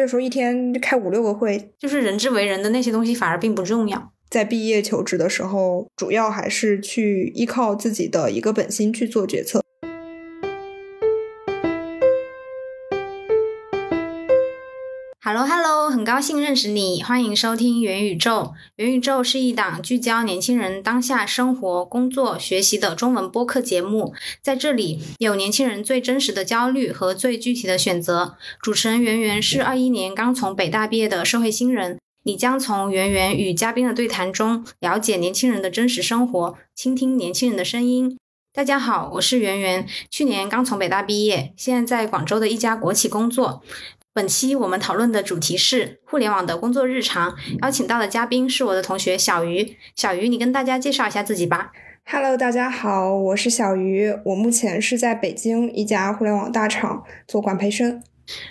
有时候一天开五六个会，就是人之为人的那些东西反而并不重要。在毕业求职的时候，主要还是去依靠自己的一个本心去做决策。Hello，Hello，很高兴认识你，欢迎收听元宇宙。元宇宙是一档聚焦年轻人当下生活、工作、学习的中文播客节目，在这里有年轻人最真实的焦虑和最具体的选择。主持人圆圆是二一年刚从北大毕业的社会新人。你将从圆圆与嘉宾的对谈中了解年轻人的真实生活，倾听年轻人的声音。大家好，我是圆圆，去年刚从北大毕业，现在在广州的一家国企工作。本期我们讨论的主题是互联网的工作日常，邀请到的嘉宾是我的同学小鱼。小鱼，你跟大家介绍一下自己吧。Hello，大家好，我是小鱼，我目前是在北京一家互联网大厂做管培生。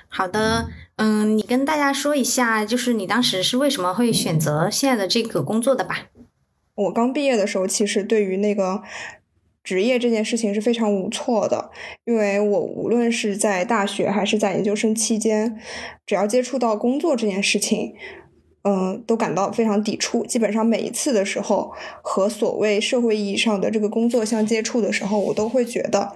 好的。嗯，你跟大家说一下，就是你当时是为什么会选择现在的这个工作的吧？我刚毕业的时候，其实对于那个职业这件事情是非常无措的，因为我无论是在大学还是在研究生期间，只要接触到工作这件事情，嗯，都感到非常抵触。基本上每一次的时候和所谓社会意义上的这个工作相接触的时候，我都会觉得。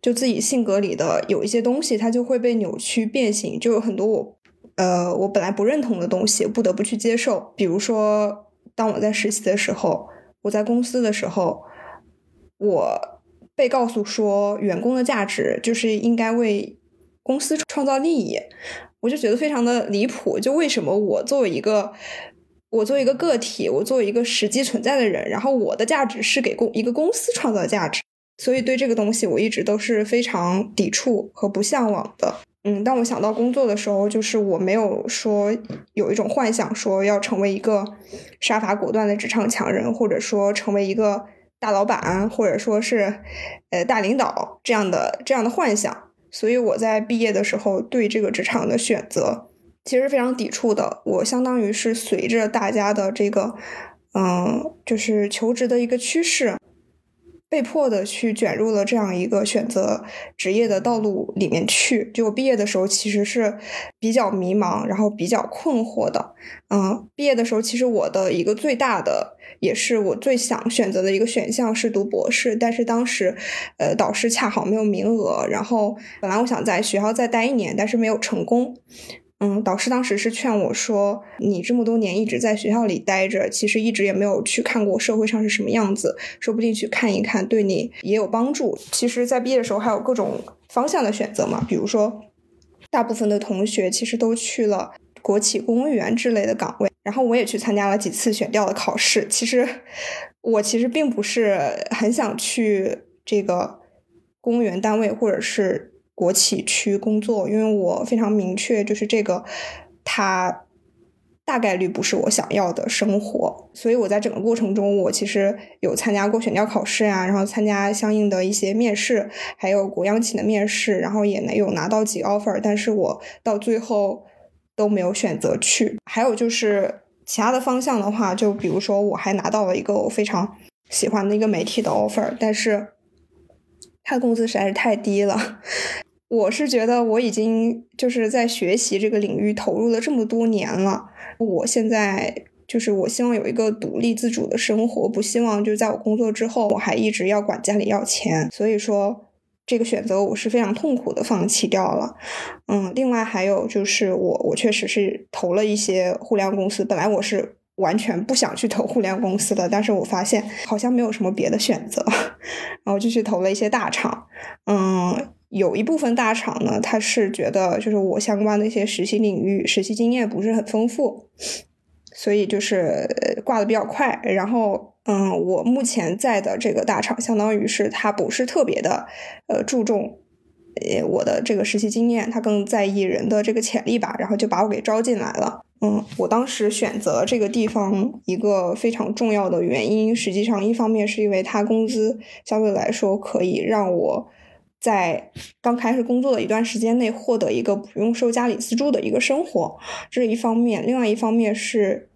就自己性格里的有一些东西，它就会被扭曲变形，就有很多我，呃，我本来不认同的东西，不得不去接受。比如说，当我在实习的时候，我在公司的时候，我被告诉说，员工的价值就是应该为公司创造利益，我就觉得非常的离谱。就为什么我作为一个，我作为一个个体，我作为一个实际存在的人，然后我的价值是给公一个公司创造价值。所以对这个东西我一直都是非常抵触和不向往的。嗯，当我想到工作的时候，就是我没有说有一种幻想，说要成为一个杀伐果断的职场强人，或者说成为一个大老板，或者说是呃大领导这样的这样的幻想。所以我在毕业的时候对这个职场的选择其实非常抵触的。我相当于是随着大家的这个嗯，就是求职的一个趋势。被迫的去卷入了这样一个选择职业的道路里面去。就我毕业的时候，其实是比较迷茫，然后比较困惑的。嗯，毕业的时候，其实我的一个最大的，也是我最想选择的一个选项是读博士，但是当时，呃，导师恰好没有名额，然后本来我想在学校再待一年，但是没有成功。嗯，导师当时是劝我说：“你这么多年一直在学校里待着，其实一直也没有去看过社会上是什么样子，说不定去看一看对你也有帮助。”其实，在毕业的时候还有各种方向的选择嘛，比如说，大部分的同学其实都去了国企公务员之类的岗位，然后我也去参加了几次选调的考试。其实，我其实并不是很想去这个公务员单位，或者是。国企去工作，因为我非常明确，就是这个，它大概率不是我想要的生活，所以我在整个过程中，我其实有参加过选调考试呀，然后参加相应的一些面试，还有国央企的面试，然后也没有拿到几个 offer，但是我到最后都没有选择去。还有就是其他的方向的话，就比如说我还拿到了一个我非常喜欢的一个媒体的 offer，但是他的工资实在是太低了。我是觉得我已经就是在学习这个领域投入了这么多年了，我现在就是我希望有一个独立自主的生活，不希望就在我工作之后我还一直要管家里要钱，所以说这个选择我是非常痛苦的放弃掉了。嗯，另外还有就是我我确实是投了一些互联网公司，本来我是完全不想去投互联网公司的，但是我发现好像没有什么别的选择，然后就去投了一些大厂。嗯。有一部分大厂呢，他是觉得就是我相关的一些实习领域、实习经验不是很丰富，所以就是挂的比较快。然后，嗯，我目前在的这个大厂，相当于是他不是特别的呃注重呃我的这个实习经验，他更在意人的这个潜力吧，然后就把我给招进来了。嗯，我当时选择这个地方一个非常重要的原因，实际上一方面是因为他工资相对来说可以让我。在刚开始工作的一段时间内，获得一个不用受家里资助的一个生活，这是一方面；另外一方面是，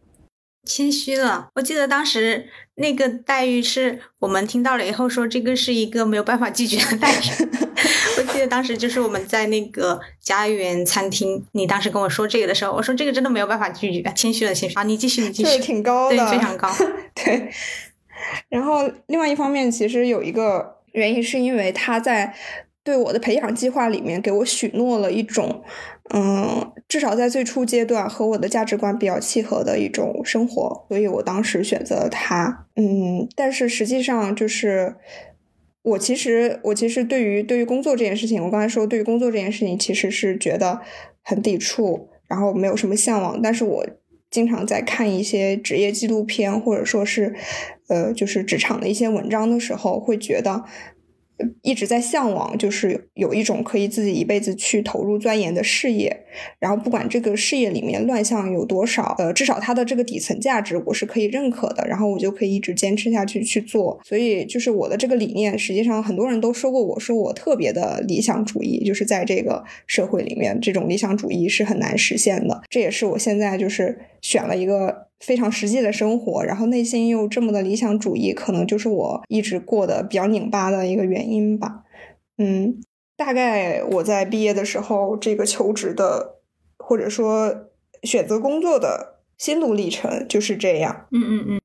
谦虚了。我记得当时那个待遇是我们听到了以后说这个是一个没有办法拒绝的待遇。我记得当时就是我们在那个家园餐厅，你当时跟我说这个的时候，我说这个真的没有办法拒绝，谦虚了，谦虚。啊，你继续，你继续。对，挺高的，对非常高。对。然后另外一方面，其实有一个原因，是因为他在。对我的培养计划里面，给我许诺了一种，嗯，至少在最初阶段和我的价值观比较契合的一种生活，所以我当时选择了它。嗯，但是实际上就是，我其实我其实对于对于工作这件事情，我刚才说对于工作这件事情其实是觉得很抵触，然后没有什么向往。但是我经常在看一些职业纪录片，或者说是，呃，就是职场的一些文章的时候，会觉得。一直在向往，就是有一种可以自己一辈子去投入钻研的事业，然后不管这个事业里面乱象有多少，呃，至少它的这个底层价值我是可以认可的，然后我就可以一直坚持下去去做。所以就是我的这个理念，实际上很多人都说过，我说我特别的理想主义，就是在这个社会里面，这种理想主义是很难实现的。这也是我现在就是选了一个。非常实际的生活，然后内心又这么的理想主义，可能就是我一直过得比较拧巴的一个原因吧。嗯，大概我在毕业的时候，这个求职的或者说选择工作的心路历程就是这样。嗯嗯嗯。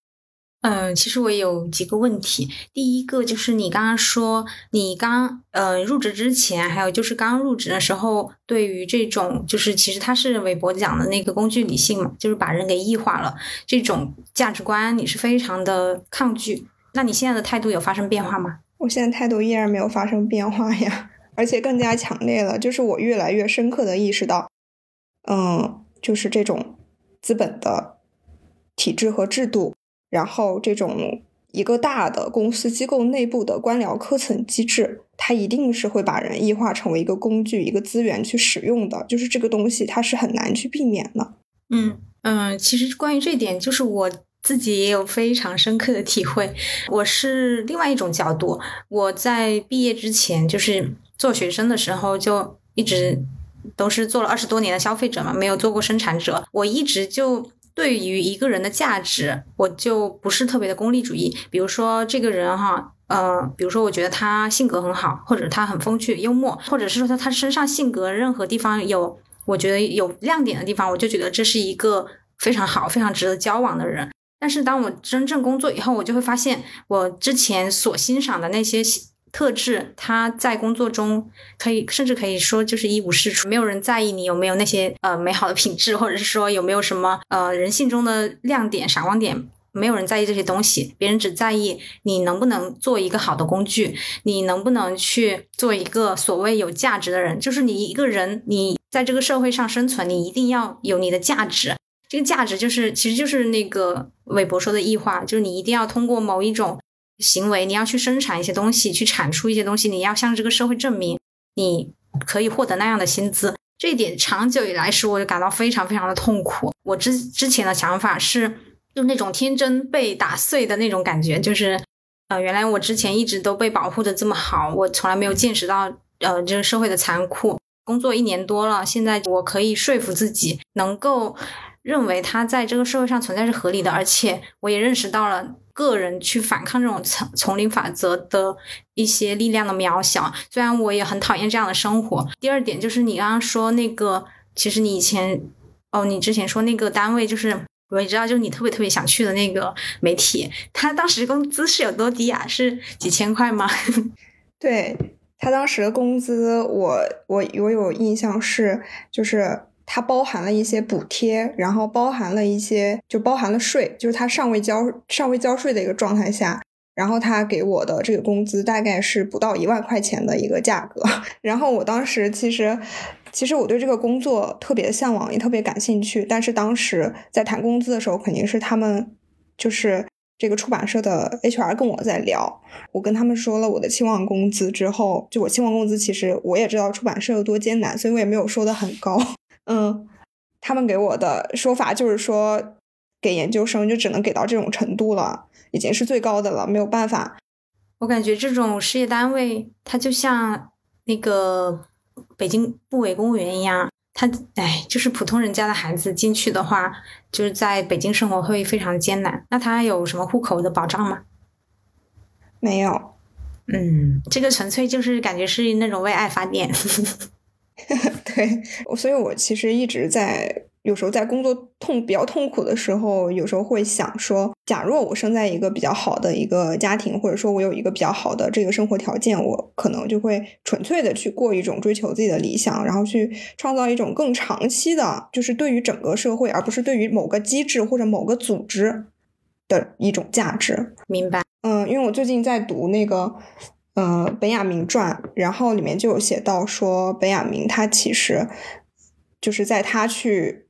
嗯，其实我有几个问题。第一个就是你刚刚说，你刚呃入职之前，还有就是刚入职的时候，对于这种就是其实他是韦伯讲的那个工具理性嘛，就是把人给异化了这种价值观，你是非常的抗拒。那你现在的态度有发生变化吗？我现在态度依然没有发生变化呀，而且更加强烈了。就是我越来越深刻的意识到，嗯，就是这种资本的体制和制度。然后，这种一个大的公司机构内部的官僚科层机制，它一定是会把人异化成为一个工具、一个资源去使用的。就是这个东西，它是很难去避免的。嗯嗯，其实关于这点，就是我自己也有非常深刻的体会。我是另外一种角度，我在毕业之前，就是做学生的时候，就一直都是做了二十多年的消费者嘛，没有做过生产者。我一直就。对于一个人的价值，我就不是特别的功利主义。比如说这个人哈，呃，比如说我觉得他性格很好，或者他很风趣幽默，或者是说他他身上性格任何地方有我觉得有亮点的地方，我就觉得这是一个非常好、非常值得交往的人。但是当我真正工作以后，我就会发现我之前所欣赏的那些。特质，他在工作中可以，甚至可以说就是一无是处，没有人在意你有没有那些呃美好的品质，或者是说有没有什么呃人性中的亮点、闪光点，没有人在意这些东西，别人只在意你能不能做一个好的工具，你能不能去做一个所谓有价值的人，就是你一个人，你在这个社会上生存，你一定要有你的价值，这个价值就是其实就是那个韦伯说的异化，就是你一定要通过某一种。行为，你要去生产一些东西，去产出一些东西，你要向这个社会证明你可以获得那样的薪资。这一点长久以来使我就感到非常非常的痛苦。我之之前的想法是，就那种天真被打碎的那种感觉，就是呃，原来我之前一直都被保护的这么好，我从来没有见识到呃这个社会的残酷。工作一年多了，现在我可以说服自己，能够认为他在这个社会上存在是合理的，而且我也认识到了。个人去反抗这种丛丛林法则的一些力量的渺小，虽然我也很讨厌这样的生活。第二点就是你刚刚说那个，其实你以前哦，你之前说那个单位，就是我也知道，就是你特别特别想去的那个媒体，他当时工资是有多低啊？是几千块吗？对他当时的工资，我我我有印象是就是。它包含了一些补贴，然后包含了一些，就包含了税，就是他尚未交尚未交税的一个状态下，然后他给我的这个工资大概是不到一万块钱的一个价格。然后我当时其实，其实我对这个工作特别向往，也特别感兴趣。但是当时在谈工资的时候，肯定是他们就是这个出版社的 HR 跟我在聊。我跟他们说了我的期望工资之后，就我期望工资，其实我也知道出版社有多艰难，所以我也没有说的很高。嗯，他们给我的说法就是说，给研究生就只能给到这种程度了，已经是最高的了，没有办法。我感觉这种事业单位，它就像那个北京部委公务员一样，他哎，就是普通人家的孩子进去的话，就是在北京生活会非常艰难。那他有什么户口的保障吗？没有。嗯，这个纯粹就是感觉是那种为爱发电。对，所以我其实一直在。有时候在工作痛比较痛苦的时候，有时候会想说，假若我生在一个比较好的一个家庭，或者说我有一个比较好的这个生活条件，我可能就会纯粹的去过一种追求自己的理想，然后去创造一种更长期的，就是对于整个社会，而不是对于某个机制或者某个组织的一种价值。明白？嗯，因为我最近在读那个，呃，本雅明传，然后里面就有写到说，本雅明他其实就是在他去。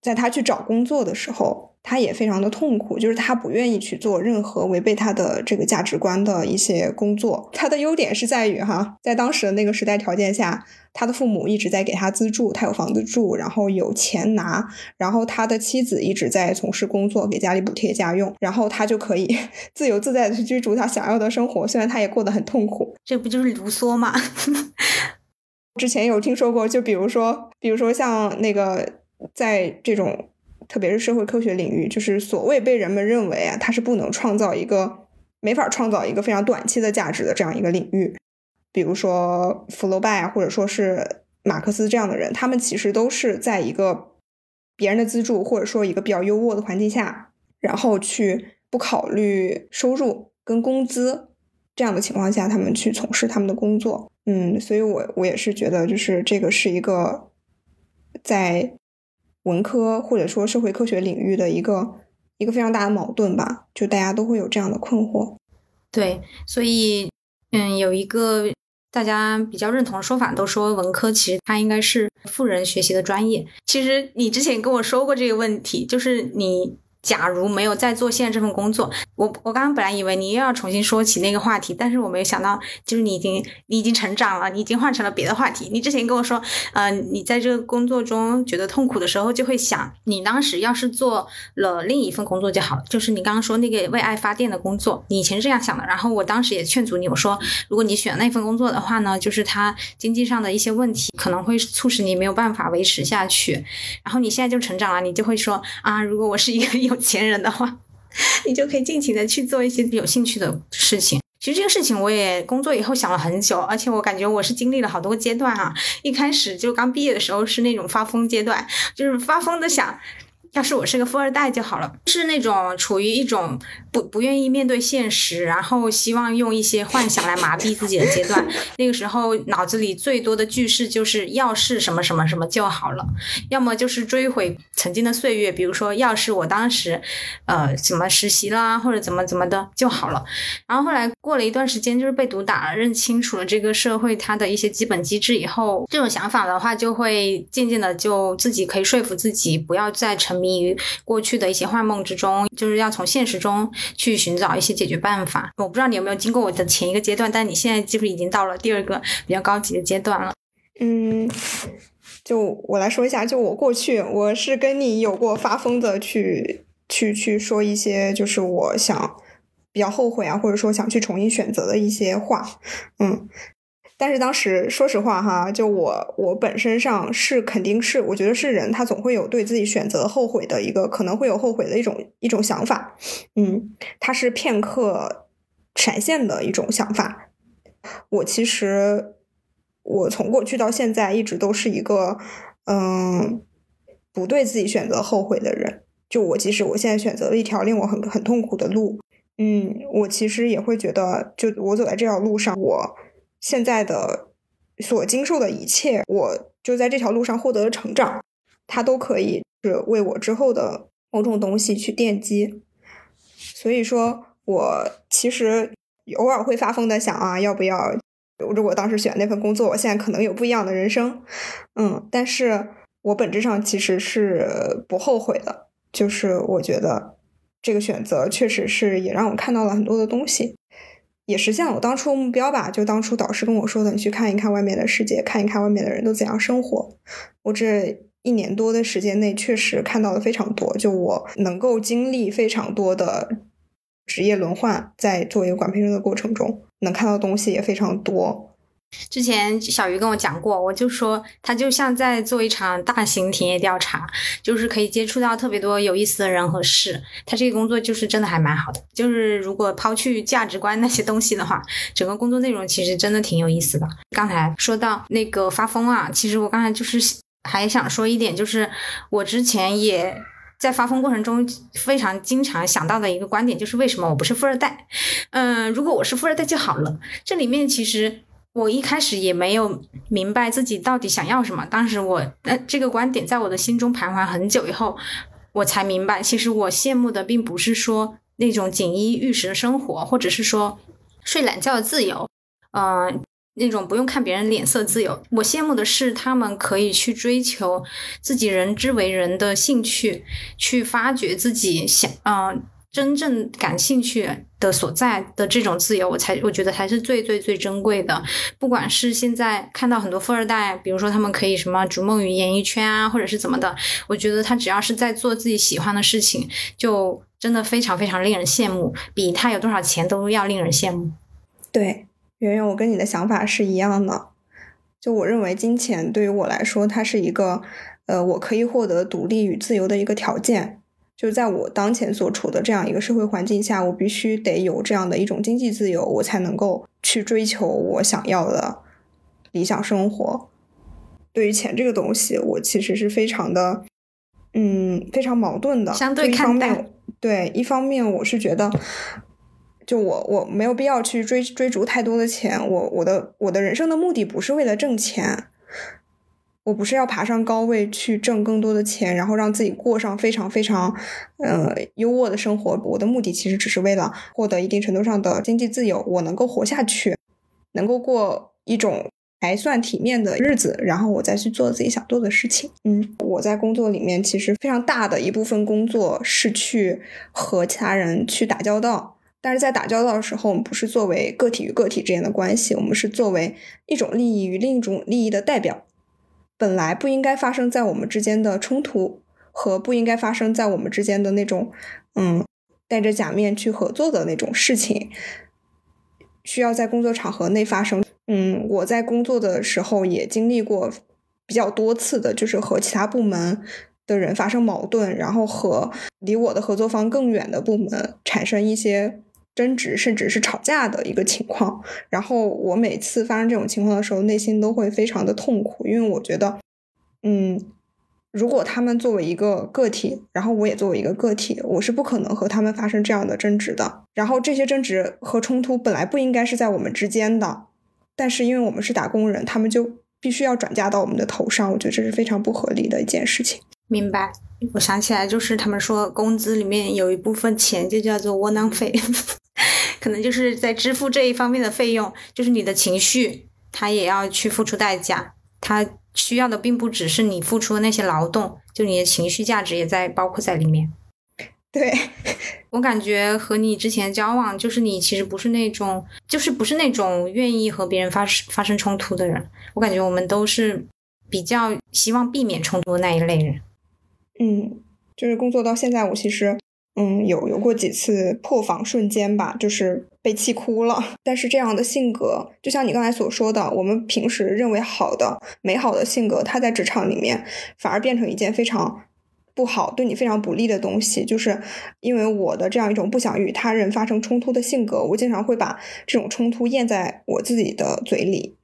在他去找工作的时候，他也非常的痛苦，就是他不愿意去做任何违背他的这个价值观的一些工作。他的优点是在于哈，在当时的那个时代条件下，他的父母一直在给他资助，他有房子住，然后有钱拿，然后他的妻子一直在从事工作，给家里补贴家用，然后他就可以 自由自在的去居住他想要的生活。虽然他也过得很痛苦，这不就是卢梭吗？之前有听说过，就比如说，比如说像那个。在这种，特别是社会科学领域，就是所谓被人们认为啊，它是不能创造一个，没法创造一个非常短期的价值的这样一个领域。比如说福楼拜或者说是马克思这样的人，他们其实都是在一个别人的资助或者说一个比较优渥的环境下，然后去不考虑收入跟工资这样的情况下，他们去从事他们的工作。嗯，所以我我也是觉得，就是这个是一个在。文科或者说社会科学领域的一个一个非常大的矛盾吧，就大家都会有这样的困惑。对，所以嗯，有一个大家比较认同的说法，都说文科其实它应该是富人学习的专业。其实你之前跟我说过这个问题，就是你。假如没有再做现在这份工作，我我刚刚本来以为你又要重新说起那个话题，但是我没有想到，就是你已经你已经成长了，你已经换成了别的话题。你之前跟我说，呃，你在这个工作中觉得痛苦的时候，就会想，你当时要是做了另一份工作就好了，就是你刚刚说那个为爱发电的工作，你以前是这样想的。然后我当时也劝阻你，我说，如果你选那份工作的话呢，就是它经济上的一些问题可能会促使你没有办法维持下去。然后你现在就成长了，你就会说啊，如果我是一个有 有钱人的话，你就可以尽情的去做一些有兴趣的事情。其实这个事情我也工作以后想了很久，而且我感觉我是经历了好多阶段啊。一开始就刚毕业的时候是那种发疯阶段，就是发疯的想。要是我是个富二代就好了，是那种处于一种不不愿意面对现实，然后希望用一些幻想来麻痹自己的阶段。那个时候脑子里最多的句式就是要是什么什么什么就好了，要么就是追悔曾经的岁月，比如说要是我当时，呃，怎么实习啦，或者怎么怎么的就好了。然后后来过了一段时间，就是被毒打了，认清楚了这个社会它的一些基本机制以后，这种想法的话，就会渐渐的就自己可以说服自己，不要再沉。迷于过去的一些幻梦之中，就是要从现实中去寻找一些解决办法。我不知道你有没有经过我的前一个阶段，但你现在几乎已经到了第二个比较高级的阶段了。嗯，就我来说一下，就我过去我是跟你有过发疯的去去去说一些，就是我想比较后悔啊，或者说想去重新选择的一些话。嗯。但是当时，说实话哈，就我我本身上是肯定是，我觉得是人，他总会有对自己选择后悔的一个，可能会有后悔的一种一种想法，嗯，它是片刻闪现的一种想法。我其实我从过去到现在一直都是一个，嗯，不对自己选择后悔的人。就我即使我现在选择了一条令我很很痛苦的路，嗯，我其实也会觉得，就我走在这条路上，我。现在的所经受的一切，我就在这条路上获得了成长，它都可以是为我之后的某种东西去奠基。所以说，我其实偶尔会发疯的想啊，要不要？如果当时选那份工作，我现在可能有不一样的人生。嗯，但是我本质上其实是不后悔的，就是我觉得这个选择确实是也让我看到了很多的东西。也实现了我当初目标吧，就当初导师跟我说的，你去看一看外面的世界，看一看外面的人都怎样生活。我这一年多的时间内，确实看到了非常多，就我能够经历非常多的职业轮换，在做一个管培生的过程中，能看到的东西也非常多。之前小鱼跟我讲过，我就说他就像在做一场大型田野调查，就是可以接触到特别多有意思的人和事。他这个工作就是真的还蛮好的，就是如果抛去价值观那些东西的话，整个工作内容其实真的挺有意思的。刚才说到那个发疯啊，其实我刚才就是还想说一点，就是我之前也。在发疯过程中，非常经常想到的一个观点就是为什么我不是富二代？嗯，如果我是富二代就好了。这里面其实我一开始也没有明白自己到底想要什么。当时我那这个观点在我的心中徘徊很久以后，我才明白，其实我羡慕的并不是说那种锦衣玉食的生活，或者是说睡懒觉的自由，嗯。那种不用看别人脸色自由，我羡慕的是他们可以去追求自己人之为人的兴趣，去发掘自己想嗯真正感兴趣的所在的这种自由，我才我觉得才是最最最珍贵的。不管是现在看到很多富二代，比如说他们可以什么逐梦于演艺圈啊，或者是怎么的，我觉得他只要是在做自己喜欢的事情，就真的非常非常令人羡慕，比他有多少钱都要令人羡慕。对。圆圆，我跟你的想法是一样的。就我认为，金钱对于我来说，它是一个，呃，我可以获得独立与自由的一个条件。就是在我当前所处的这样一个社会环境下，我必须得有这样的一种经济自由，我才能够去追求我想要的理想生活。对于钱这个东西，我其实是非常的，嗯，非常矛盾的。相对看待，对，一方面我是觉得。就我我没有必要去追追逐太多的钱，我我的我的人生的目的不是为了挣钱，我不是要爬上高位去挣更多的钱，然后让自己过上非常非常呃优渥的生活。我的目的其实只是为了获得一定程度上的经济自由，我能够活下去，能够过一种还算体面的日子，然后我再去做自己想做的事情。嗯，我在工作里面其实非常大的一部分工作是去和其他人去打交道。但是在打交道的时候，我们不是作为个体与个体之间的关系，我们是作为一种利益与另一种利益的代表。本来不应该发生在我们之间的冲突和不应该发生在我们之间的那种，嗯，戴着假面去合作的那种事情，需要在工作场合内发生。嗯，我在工作的时候也经历过比较多次的，就是和其他部门。的人发生矛盾，然后和离我的合作方更远的部门产生一些争执，甚至是吵架的一个情况。然后我每次发生这种情况的时候，内心都会非常的痛苦，因为我觉得，嗯，如果他们作为一个个体，然后我也作为一个个体，我是不可能和他们发生这样的争执的。然后这些争执和冲突本来不应该是在我们之间的，但是因为我们是打工人，他们就必须要转嫁到我们的头上。我觉得这是非常不合理的一件事情。明白，我想起来，就是他们说工资里面有一部分钱就叫做窝囊费，可能就是在支付这一方面的费用，就是你的情绪，他也要去付出代价，他需要的并不只是你付出的那些劳动，就你的情绪价值也在包括在里面。对 我感觉和你之前交往，就是你其实不是那种，就是不是那种愿意和别人发生发生冲突的人，我感觉我们都是比较希望避免冲突的那一类人。嗯，就是工作到现在，我其实嗯有有过几次破防瞬间吧，就是被气哭了。但是这样的性格，就像你刚才所说的，我们平时认为好的、美好的性格，它在职场里面反而变成一件非常不好、对你非常不利的东西。就是因为我的这样一种不想与他人发生冲突的性格，我经常会把这种冲突咽在我自己的嘴里。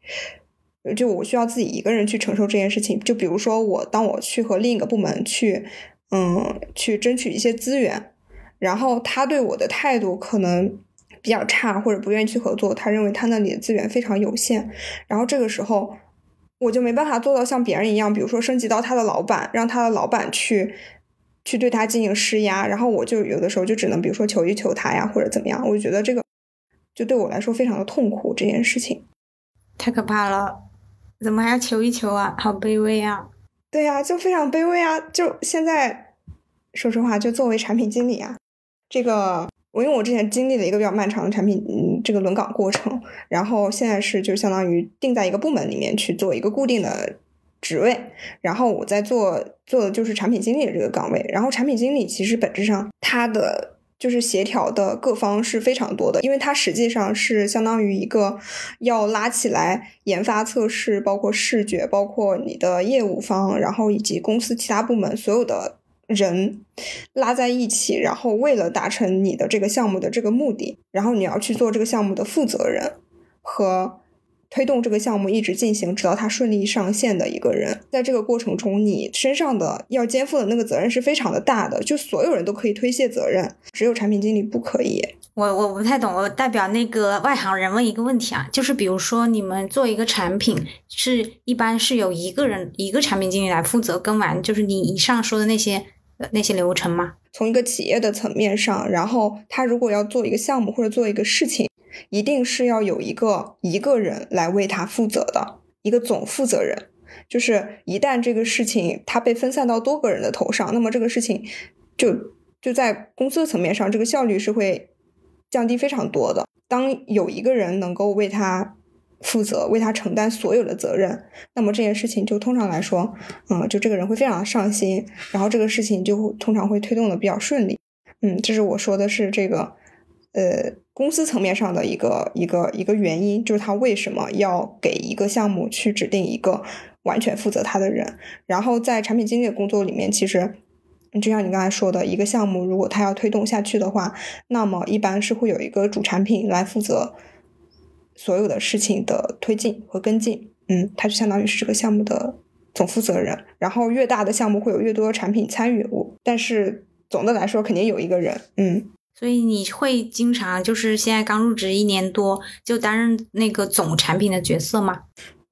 就我需要自己一个人去承受这件事情。就比如说，我当我去和另一个部门去，嗯，去争取一些资源，然后他对我的态度可能比较差，或者不愿意去合作，他认为他那里的资源非常有限，然后这个时候我就没办法做到像别人一样，比如说升级到他的老板，让他的老板去去对他进行施压，然后我就有的时候就只能比如说求一求他呀，或者怎么样。我就觉得这个就对我来说非常的痛苦，这件事情太可怕了。怎么还要求一求啊？好卑微啊！对呀，就非常卑微啊！就现在，说实话，就作为产品经理啊，这个我因为我之前经历了一个比较漫长的产品嗯这个轮岗过程，然后现在是就相当于定在一个部门里面去做一个固定的职位，然后我在做做的就是产品经理的这个岗位。然后产品经理其实本质上他的就是协调的各方是非常多的，因为它实际上是相当于一个要拉起来研发、测试，包括视觉，包括你的业务方，然后以及公司其他部门所有的人拉在一起，然后为了达成你的这个项目的这个目的，然后你要去做这个项目的负责人和。推动这个项目一直进行，直到它顺利上线的一个人，在这个过程中，你身上的要肩负的那个责任是非常的大的，就所有人都可以推卸责任，只有产品经理不可以。我我不太懂，我代表那个外行人问一个问题啊，就是比如说你们做一个产品，是一般是由一个人一个产品经理来负责跟完，就是你以上说的那些那些流程吗？从一个企业的层面上，然后他如果要做一个项目或者做一个事情。一定是要有一个一个人来为他负责的一个总负责人，就是一旦这个事情它被分散到多个人的头上，那么这个事情就就在公司的层面上，这个效率是会降低非常多的。当有一个人能够为他负责，为他承担所有的责任，那么这件事情就通常来说，嗯，就这个人会非常上心，然后这个事情就通常会推动的比较顺利。嗯，这是我说的是这个，呃。公司层面上的一个一个一个原因，就是他为什么要给一个项目去指定一个完全负责他的人。然后在产品经理的工作里面，其实就像你刚才说的，一个项目如果他要推动下去的话，那么一般是会有一个主产品来负责所有的事情的推进和跟进。嗯，他就相当于是这个项目的总负责人。然后越大的项目会有越多的产品参与，我但是总的来说肯定有一个人。嗯。所以你会经常就是现在刚入职一年多就担任那个总产品的角色吗？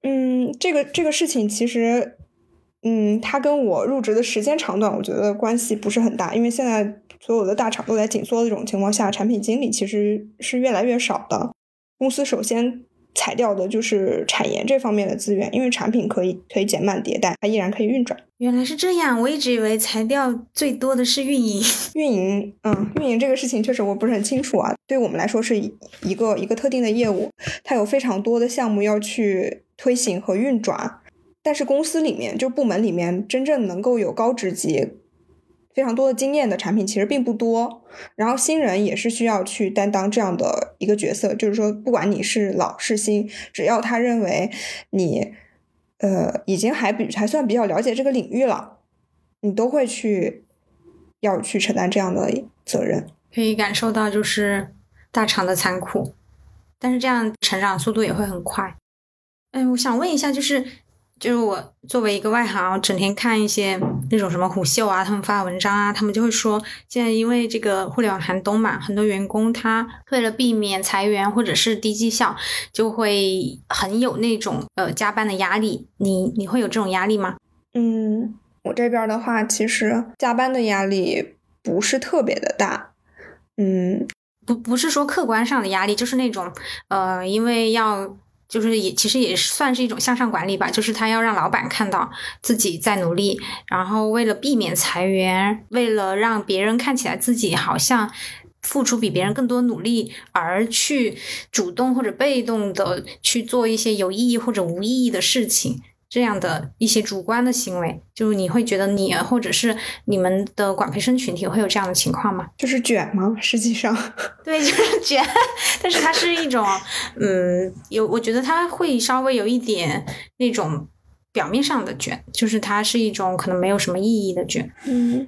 嗯，这个这个事情其实，嗯，它跟我入职的时间长短，我觉得关系不是很大，因为现在所有的大厂都在紧缩的这种情况下，产品经理其实是越来越少的。公司首先。裁掉的就是产研这方面的资源，因为产品可以可以减慢迭代，它依然可以运转。原来是这样，我一直以为裁掉最多的是运营。运营，嗯，运营这个事情确实我不是很清楚啊。对我们来说是一个一个特定的业务，它有非常多的项目要去推行和运转，但是公司里面就部门里面真正能够有高职级。非常多的经验的产品其实并不多，然后新人也是需要去担当这样的一个角色，就是说，不管你是老是新，只要他认为你，呃，已经还比还算比较了解这个领域了，你都会去要去承担这样的责任。可以感受到就是大厂的残酷，但是这样成长速度也会很快。嗯，我想问一下，就是。就是我作为一个外行，整天看一些那种什么虎嗅啊，他们发文章啊，他们就会说，现在因为这个互联网寒冬嘛，很多员工他为了避免裁员或者是低绩效，就会很有那种呃加班的压力。你你会有这种压力吗？嗯，我这边的话，其实加班的压力不是特别的大。嗯，不不是说客观上的压力，就是那种呃，因为要。就是也其实也算是一种向上管理吧，就是他要让老板看到自己在努力，然后为了避免裁员，为了让别人看起来自己好像付出比别人更多努力，而去主动或者被动的去做一些有意义或者无意义的事情。这样的一些主观的行为，就是你会觉得你或者是你们的管培生群体会有这样的情况吗？就是卷吗？实际上，对，就是卷。但是它是一种，嗯，有，我觉得它会稍微有一点那种表面上的卷，就是它是一种可能没有什么意义的卷。嗯，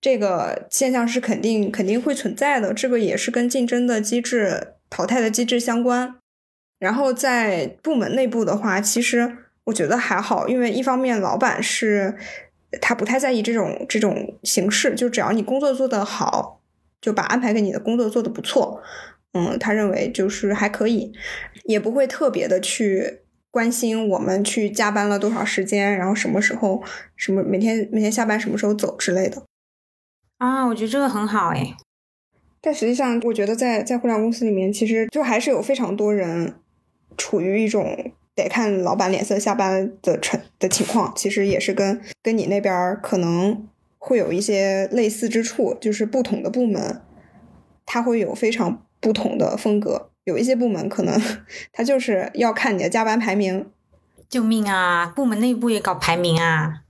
这个现象是肯定肯定会存在的，这个也是跟竞争的机制、淘汰的机制相关。然后在部门内部的话，其实。我觉得还好，因为一方面老板是他不太在意这种这种形式，就只要你工作做得好，就把安排给你的工作做得不错，嗯，他认为就是还可以，也不会特别的去关心我们去加班了多少时间，然后什么时候什么每天每天下班什么时候走之类的。啊，我觉得这个很好哎，但实际上我觉得在在互联网公司里面，其实就还是有非常多人处于一种。得看老板脸色下班的成的情况，其实也是跟跟你那边可能会有一些类似之处，就是不同的部门，它会有非常不同的风格。有一些部门可能它就是要看你的加班排名。救命啊！部门内部也搞排名啊！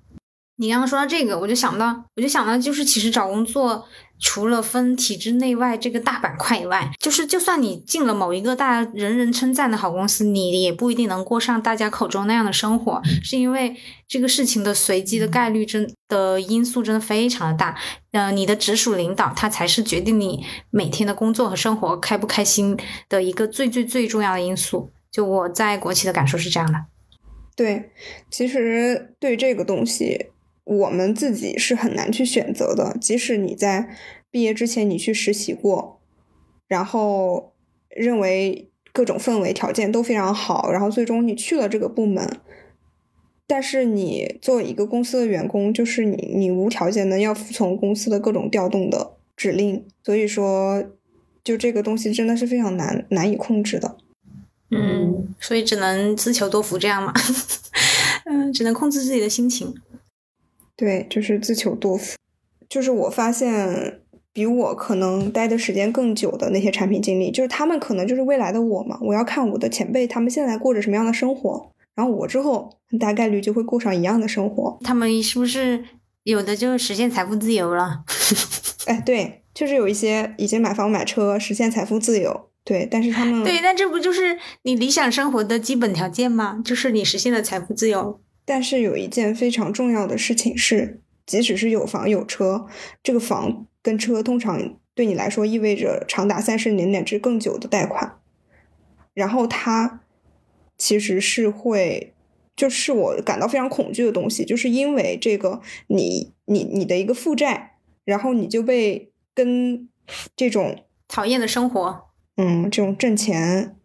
你刚刚说到这个，我就想到，我就想到，就是其实找工作。除了分体制内外这个大板块以外，就是就算你进了某一个大家人人称赞的好公司，你也不一定能过上大家口中那样的生活，是因为这个事情的随机的概率真的因素真的非常的大。呃，你的直属领导他才是决定你每天的工作和生活开不开心的一个最最最重要的因素。就我在国企的感受是这样的。对，其实对这个东西。我们自己是很难去选择的，即使你在毕业之前你去实习过，然后认为各种氛围条件都非常好，然后最终你去了这个部门，但是你作为一个公司的员工，就是你你无条件的要服从公司的各种调动的指令，所以说就这个东西真的是非常难难以控制的。嗯，所以只能自求多福这样嘛，嗯，只能控制自己的心情。对，就是自求多福。就是我发现，比我可能待的时间更久的那些产品经理，就是他们可能就是未来的我嘛。我要看我的前辈他们现在过着什么样的生活，然后我之后很大概率就会过上一样的生活。他们是不是有的就实现财富自由了？哎，对，就是有一些已经买房买车，实现财富自由。对，但是他们对，那这不就是你理想生活的基本条件吗？就是你实现了财富自由。但是有一件非常重要的事情是，即使是有房有车，这个房跟车通常对你来说意味着长达三十年乃至更久的贷款，然后它其实是会，就是我感到非常恐惧的东西，就是因为这个你你你的一个负债，然后你就被跟这种讨厌的生活，嗯，这种挣钱，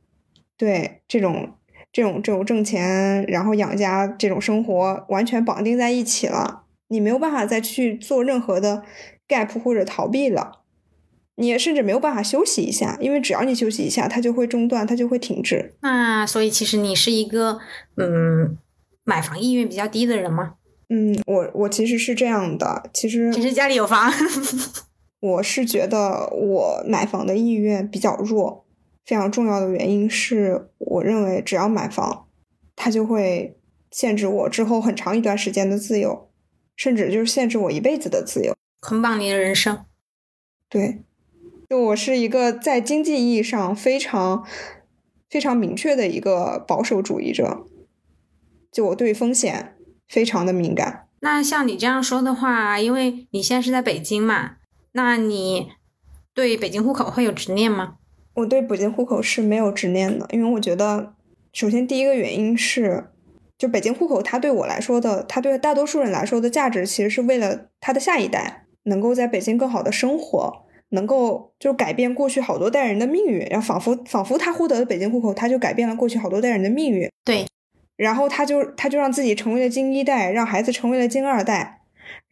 对这种。这种这种挣钱，然后养家这种生活完全绑定在一起了，你没有办法再去做任何的 gap 或者逃避了，你也甚至没有办法休息一下，因为只要你休息一下，它就会中断，它就会停滞。那所以其实你是一个嗯买房意愿比较低的人吗？嗯，我我其实是这样的，其实其实家里有房，我是觉得我买房的意愿比较弱。非常重要的原因是，我认为只要买房，它就会限制我之后很长一段时间的自由，甚至就是限制我一辈子的自由，捆绑你的人生。对，就我是一个在经济意义上非常非常明确的一个保守主义者，就我对风险非常的敏感。那像你这样说的话，因为你现在是在北京嘛，那你对北京户口会有执念吗？我对北京户口是没有执念的，因为我觉得，首先第一个原因是，就北京户口它对我来说的，它对大多数人来说的价值，其实是为了他的下一代能够在北京更好的生活，能够就改变过去好多代人的命运，然后仿佛仿佛他获得了北京户口，他就改变了过去好多代人的命运。对，然后他就他就让自己成为了京一代，让孩子成为了京二代。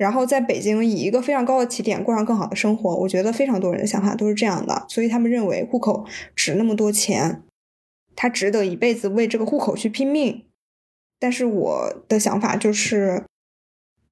然后在北京以一个非常高的起点过上更好的生活，我觉得非常多人的想法都是这样的，所以他们认为户口值那么多钱，他值得一辈子为这个户口去拼命。但是我的想法就是，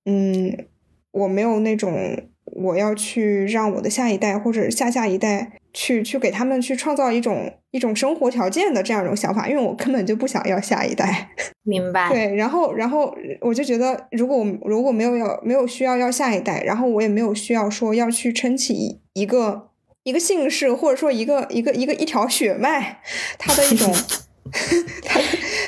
嗯，我没有那种我要去让我的下一代或者下下一代。去去给他们去创造一种一种生活条件的这样一种想法，因为我根本就不想要下一代。明白。对，然后然后我就觉得，如果如果没有要没有需要要下一代，然后我也没有需要说要去撑起一个一个姓氏，或者说一个一个一个一条血脉，它的一种，它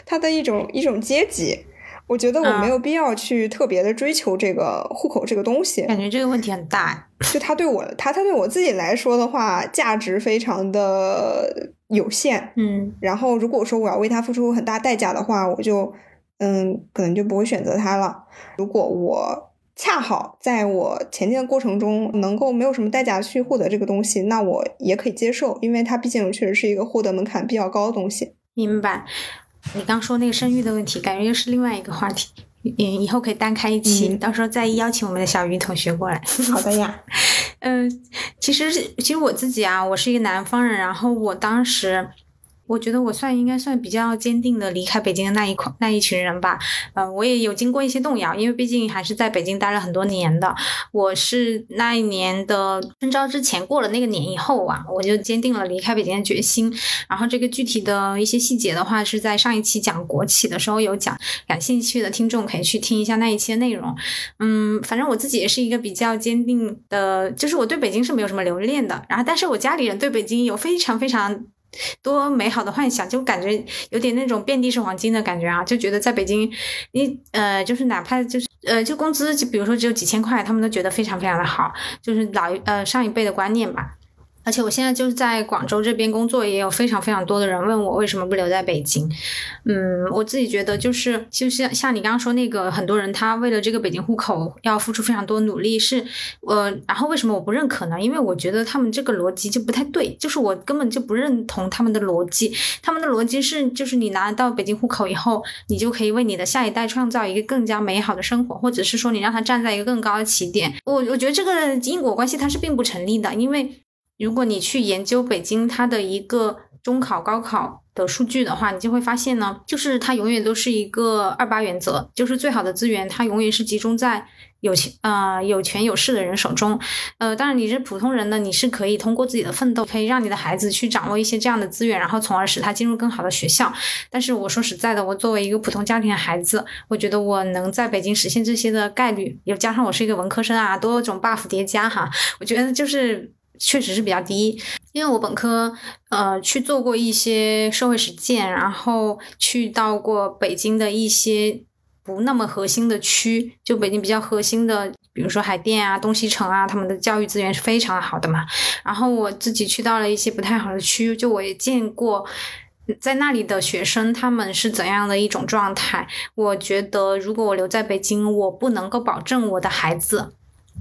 它的一种一种阶级。我觉得我没有必要去特别的追求这个户口这个东西，感觉这个问题很大。就他对我，他他对我自己来说的话，价值非常的有限。嗯，然后如果说我要为他付出很大代价的话，我就嗯，可能就不会选择他了。如果我恰好在我前进的过程中能够没有什么代价去获得这个东西，那我也可以接受，因为它毕竟确实是一个获得门槛比较高的东西。明白。你刚说那个生育的问题，感觉又是另外一个话题，嗯，以后可以单开一期，到时候再邀请我们的小鱼同学过来。好的呀，嗯，其实其实我自己啊，我是一个南方人，然后我当时我觉得我算应该算比较坚定的离开北京的那一块那一群人吧。嗯，我也有经过一些动摇，因为毕竟还是在北京待了很多年的。我是那一年的春招之前过了那个年以后啊，我就坚定了离开北京的决心。然后这个具体的一些细节的话，是在上一期讲国企的时候有讲，感兴趣的听众可以去听一下那一期的内容。嗯，反正我自己也是一个比较坚定的，就是我对北京是没有什么留恋的。然后，但是我家里人对北京有非常非常。多美好的幻想，就感觉有点那种遍地是黄金的感觉啊！就觉得在北京，你呃，就是哪怕就是呃，就工资，就比如说只有几千块，他们都觉得非常非常的好，就是老一呃上一辈的观念吧。而且我现在就是在广州这边工作，也有非常非常多的人问我为什么不留在北京。嗯，我自己觉得就是就是像你刚刚说那个，很多人他为了这个北京户口要付出非常多努力，是呃，然后为什么我不认可呢？因为我觉得他们这个逻辑就不太对，就是我根本就不认同他们的逻辑。他们的逻辑是，就是你拿到北京户口以后，你就可以为你的下一代创造一个更加美好的生活，或者是说你让他站在一个更高的起点。我我觉得这个因果关系它是并不成立的，因为。如果你去研究北京它的一个中考、高考的数据的话，你就会发现呢，就是它永远都是一个二八原则，就是最好的资源它永远是集中在有钱啊有权有势的人手中。呃，当然你是普通人呢，你是可以通过自己的奋斗，可以让你的孩子去掌握一些这样的资源，然后从而使他进入更好的学校。但是我说实在的，我作为一个普通家庭的孩子，我觉得我能在北京实现这些的概率，又加上我是一个文科生啊，多种 buff 叠加哈，我觉得就是。确实是比较低，因为我本科呃去做过一些社会实践，然后去到过北京的一些不那么核心的区，就北京比较核心的，比如说海淀啊、东西城啊，他们的教育资源是非常好的嘛。然后我自己去到了一些不太好的区，就我也见过在那里的学生他们是怎样的一种状态。我觉得如果我留在北京，我不能够保证我的孩子。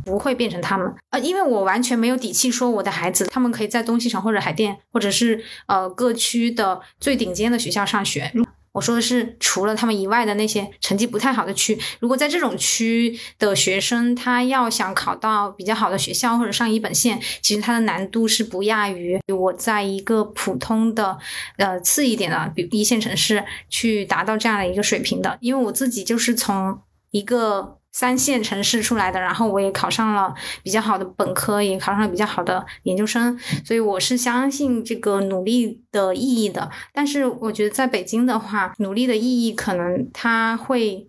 不会变成他们，呃，因为我完全没有底气说我的孩子，他们可以在东西城或者海淀，或者是呃各区的最顶尖的学校上学。我说的是除了他们以外的那些成绩不太好的区，如果在这种区的学生，他要想考到比较好的学校或者上一本线，其实他的难度是不亚于我在一个普通的呃次一点的比一线城市去达到这样的一个水平的。因为我自己就是从一个。三线城市出来的，然后我也考上了比较好的本科，也考上了比较好的研究生，所以我是相信这个努力的意义的。但是我觉得在北京的话，努力的意义可能它会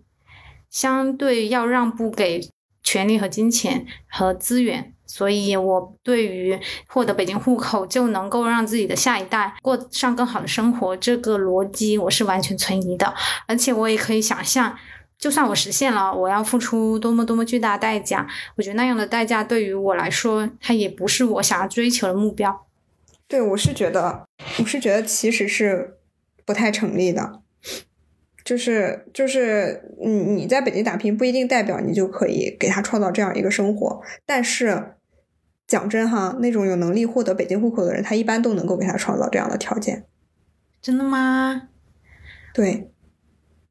相对要让步给权力和金钱和资源，所以我对于获得北京户口就能够让自己的下一代过上更好的生活这个逻辑，我是完全存疑的。而且我也可以想象。就算我实现了，我要付出多么多么巨大的代价？我觉得那样的代价对于我来说，它也不是我想要追求的目标。对，我是觉得，我是觉得其实是不太成立的。就是就是，你你在北京打拼不一定代表你就可以给他创造这样一个生活。但是讲真哈，那种有能力获得北京户口的人，他一般都能够给他创造这样的条件。真的吗？对。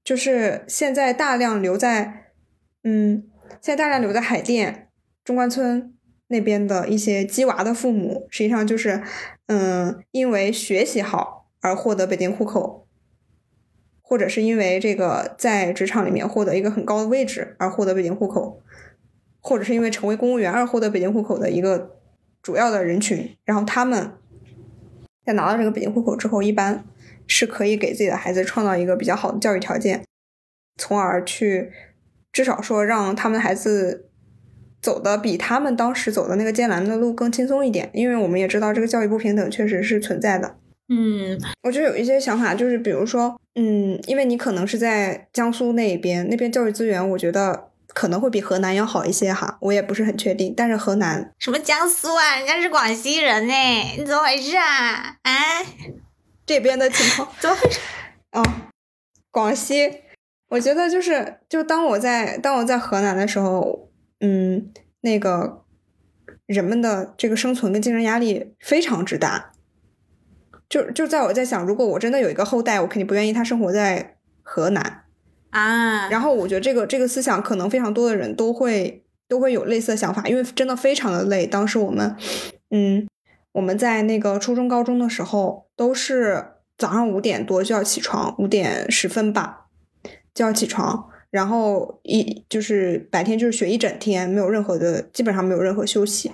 就是现在大量留在，嗯，现在大量留在海淀中关村那边的一些鸡娃的父母，实际上就是，嗯，因为学习好而获得北京户口，或者是因为这个在职场里面获得一个很高的位置而获得北京户口，或者是因为成为公务员而获得北京户口的一个主要的人群。然后他们在拿到这个北京户口之后，一般。是可以给自己的孩子创造一个比较好的教育条件，从而去至少说让他们的孩子走的比他们当时走的那个艰难的路更轻松一点。因为我们也知道这个教育不平等确实是存在的。嗯，我就有一些想法，就是比如说，嗯，因为你可能是在江苏那边，那边教育资源，我觉得可能会比河南要好一些哈，我也不是很确定。但是河南什么江苏啊，人家是广西人呢，你怎么回事啊？啊？这边的情况 怎么回事？哦，广西，我觉得就是，就当我在当我在河南的时候，嗯，那个人们的这个生存跟竞争压力非常之大。就就在我在想，如果我真的有一个后代，我肯定不愿意他生活在河南啊。然后我觉得这个这个思想，可能非常多的人都会都会有类似的想法，因为真的非常的累。当时我们，嗯。我们在那个初中、高中的时候，都是早上五点多就要起床，五点十分吧就要起床，然后一就是白天就是学一整天，没有任何的，基本上没有任何休息，